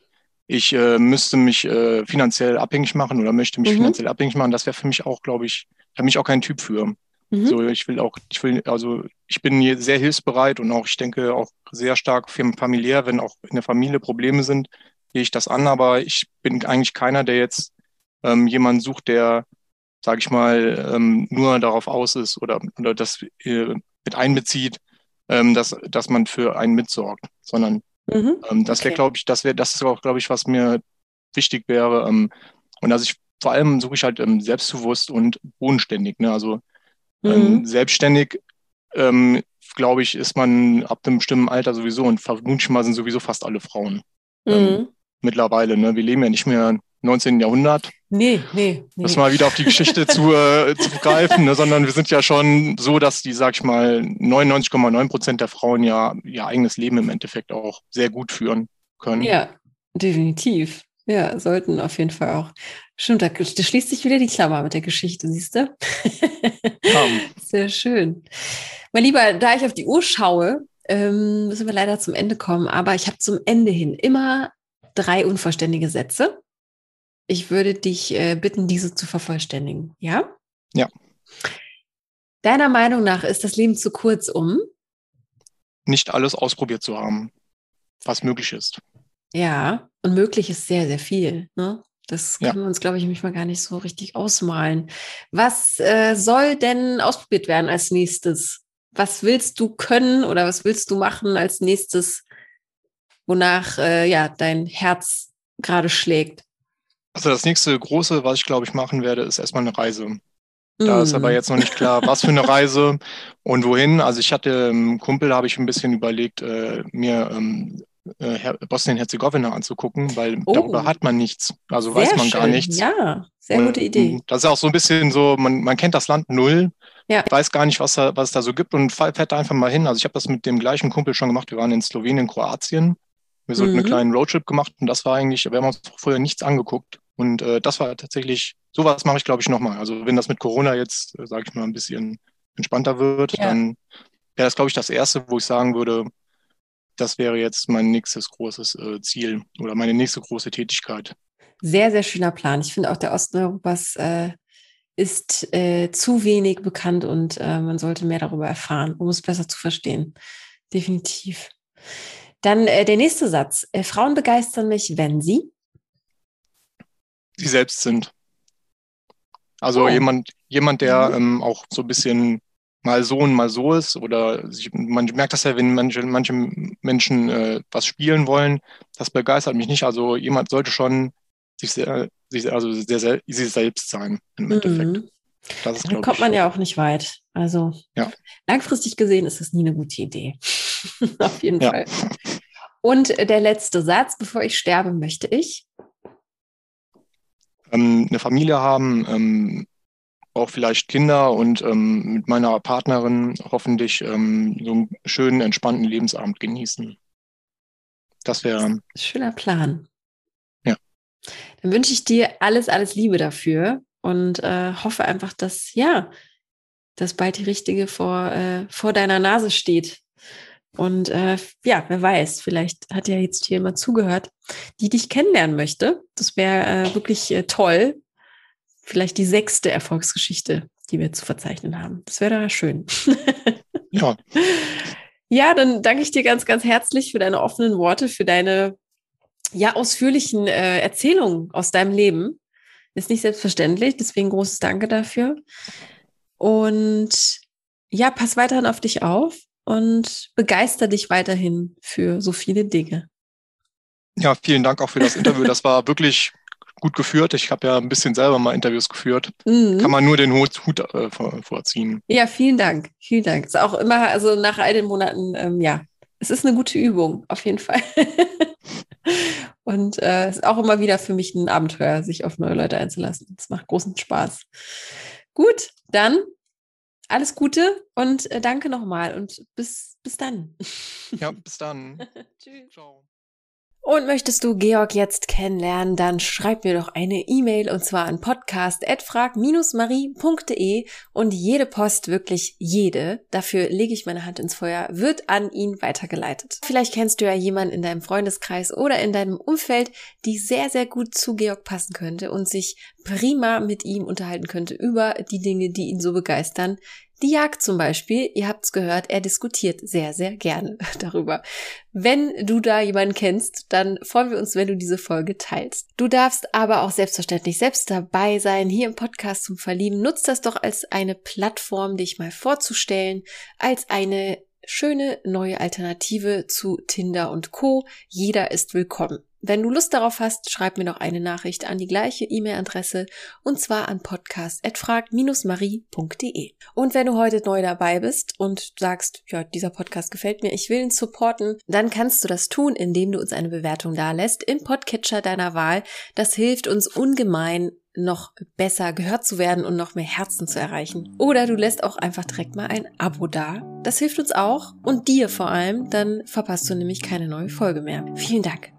ich äh, müsste mich äh, finanziell abhängig machen oder möchte mich mhm. finanziell abhängig machen, das wäre für mich auch, glaube ich, da bin ich auch kein Typ für. Mhm. So, ich will auch, ich will, also ich bin sehr hilfsbereit und auch, ich denke, auch sehr stark familiär, wenn auch in der Familie Probleme sind, gehe ich das an, aber ich bin eigentlich keiner, der jetzt ähm, jemanden sucht, der, sage ich mal, ähm, nur darauf aus ist oder, oder das äh, mit einbezieht, ähm, dass, dass man für einen mitsorgt, sondern mhm. ähm, das wäre, okay. glaube ich, das wäre, das ist auch, glaube ich, was mir wichtig wäre. Ähm, und dass ich vor allem suche ich halt ähm, selbstbewusst und bodenständig. Ne? Also ähm, mhm. selbstständig, ähm, glaube ich, ist man ab einem bestimmten Alter sowieso und vermutlich mal sind sowieso fast alle Frauen. Ähm, mhm. mittlerweile. Ne? Wir leben ja nicht mehr 19. Jahrhundert. Nee, nee. nee. Das mal wieder auf die Geschichte zu, äh, zu greifen, ne? sondern wir sind ja schon so, dass die, sag ich mal, 99,9 Prozent der Frauen ja ihr eigenes Leben im Endeffekt auch sehr gut führen können. Ja, definitiv. Ja, sollten auf jeden Fall auch. Stimmt, da, da schließt sich wieder die Klammer mit der Geschichte, siehst du? Ja. Sehr schön. Mein Lieber, da ich auf die Uhr schaue, ähm, müssen wir leider zum Ende kommen, aber ich habe zum Ende hin immer drei unvollständige Sätze. Ich würde dich äh, bitten, diese zu vervollständigen. Ja? Ja. Deiner Meinung nach ist das Leben zu kurz, um nicht alles ausprobiert zu haben, was möglich ist. Ja, und möglich ist sehr, sehr viel. Ne? Das können ja. wir uns, glaube ich, manchmal gar nicht so richtig ausmalen. Was äh, soll denn ausprobiert werden als nächstes? Was willst du können oder was willst du machen als nächstes, wonach äh, ja dein Herz gerade schlägt? Also das nächste große, was ich glaube ich machen werde, ist erstmal eine Reise. Da ist aber mm. jetzt noch nicht klar, was für eine Reise und wohin. Also ich hatte einen ähm, Kumpel, habe ich ein bisschen überlegt, äh, mir ähm, äh, Bosnien-Herzegowina anzugucken, weil oh. darüber hat man nichts. Also sehr weiß man schön. gar nichts. Ja, sehr und, gute Idee. Das ist auch so ein bisschen so, man, man kennt das Land null, ja. weiß gar nicht, was, da, was es da so gibt und fährt da einfach mal hin. Also ich habe das mit dem gleichen Kumpel schon gemacht. Wir waren in Slowenien, Kroatien. Wir sind mhm. einen kleinen Roadtrip gemacht und das war eigentlich, wir haben uns vorher nichts angeguckt. Und äh, das war tatsächlich, sowas mache ich, glaube ich, nochmal. Also wenn das mit Corona jetzt, äh, sage ich mal, ein bisschen entspannter wird, ja. dann wäre das, glaube ich, das Erste, wo ich sagen würde, das wäre jetzt mein nächstes großes äh, Ziel oder meine nächste große Tätigkeit. Sehr, sehr schöner Plan. Ich finde auch der Osten Europas äh, ist äh, zu wenig bekannt und äh, man sollte mehr darüber erfahren, um es besser zu verstehen. Definitiv. Dann äh, der nächste Satz. Äh, Frauen begeistern mich, wenn sie sie selbst sind. Also oh. jemand, jemand, der mhm. ähm, auch so ein bisschen mal so und mal so ist oder sich, man merkt das ja, wenn manche, manche Menschen äh, was spielen wollen, das begeistert mich nicht. Also jemand sollte schon sich sehr, sich, also sehr, sehr, sich selbst sein im mhm. Endeffekt. Das ist, Dann kommt man ja auch nicht weit. Also ja. langfristig gesehen ist es nie eine gute Idee. Auf jeden ja. Fall. Und der letzte Satz, bevor ich sterbe, möchte ich ähm, eine Familie haben, ähm, auch vielleicht Kinder und ähm, mit meiner Partnerin hoffentlich ähm, so einen schönen, entspannten Lebensabend genießen. Das wäre. Schöner Plan. Ja. Dann wünsche ich dir alles, alles Liebe dafür und äh, hoffe einfach, dass, ja, dass bald die richtige vor, äh, vor deiner Nase steht. Und äh, ja, wer weiß, vielleicht hat ja jetzt hier jemand zugehört, die dich kennenlernen möchte. Das wäre äh, wirklich äh, toll. Vielleicht die sechste Erfolgsgeschichte, die wir zu verzeichnen haben. Das wäre da schön. ja. Ja, dann danke ich dir ganz, ganz herzlich für deine offenen Worte, für deine ja ausführlichen äh, Erzählungen aus deinem Leben. Ist nicht selbstverständlich, deswegen großes Danke dafür. Und ja, pass weiterhin auf dich auf und begeister dich weiterhin für so viele Dinge. Ja, vielen Dank auch für das Interview. Das war wirklich gut geführt. Ich habe ja ein bisschen selber mal Interviews geführt. Mhm. Kann man nur den Hut, Hut äh, vorziehen. Ja, vielen Dank. Vielen Dank. Ist auch immer, also nach all den Monaten, ähm, ja, es ist eine gute Übung, auf jeden Fall. Und äh, es ist auch immer wieder für mich ein Abenteuer, sich auf neue Leute einzulassen. Es macht großen Spaß. Gut, dann alles Gute und äh, danke nochmal und bis, bis dann. Ja, bis dann. Tschüss. Ciao. Und möchtest du Georg jetzt kennenlernen, dann schreib mir doch eine E-Mail und zwar an podcast.frag-marie.de und jede Post, wirklich jede, dafür lege ich meine Hand ins Feuer, wird an ihn weitergeleitet. Vielleicht kennst du ja jemanden in deinem Freundeskreis oder in deinem Umfeld, die sehr, sehr gut zu Georg passen könnte und sich prima mit ihm unterhalten könnte über die Dinge, die ihn so begeistern, die Jagd zum Beispiel, ihr habt's gehört, er diskutiert sehr, sehr gerne darüber. Wenn du da jemanden kennst, dann freuen wir uns, wenn du diese Folge teilst. Du darfst aber auch selbstverständlich selbst dabei sein, hier im Podcast zum Verlieben. Nutzt das doch als eine Plattform, dich mal vorzustellen, als eine schöne neue Alternative zu Tinder und Co. Jeder ist willkommen. Wenn du Lust darauf hast, schreib mir noch eine Nachricht an die gleiche E-Mail-Adresse und zwar an podcast.frag-marie.de. Und wenn du heute neu dabei bist und sagst, ja, dieser Podcast gefällt mir, ich will ihn supporten, dann kannst du das tun, indem du uns eine Bewertung dalässt im Podcatcher deiner Wahl. Das hilft uns ungemein, noch besser gehört zu werden und noch mehr Herzen zu erreichen. Oder du lässt auch einfach direkt mal ein Abo da. Das hilft uns auch und dir vor allem, dann verpasst du nämlich keine neue Folge mehr. Vielen Dank.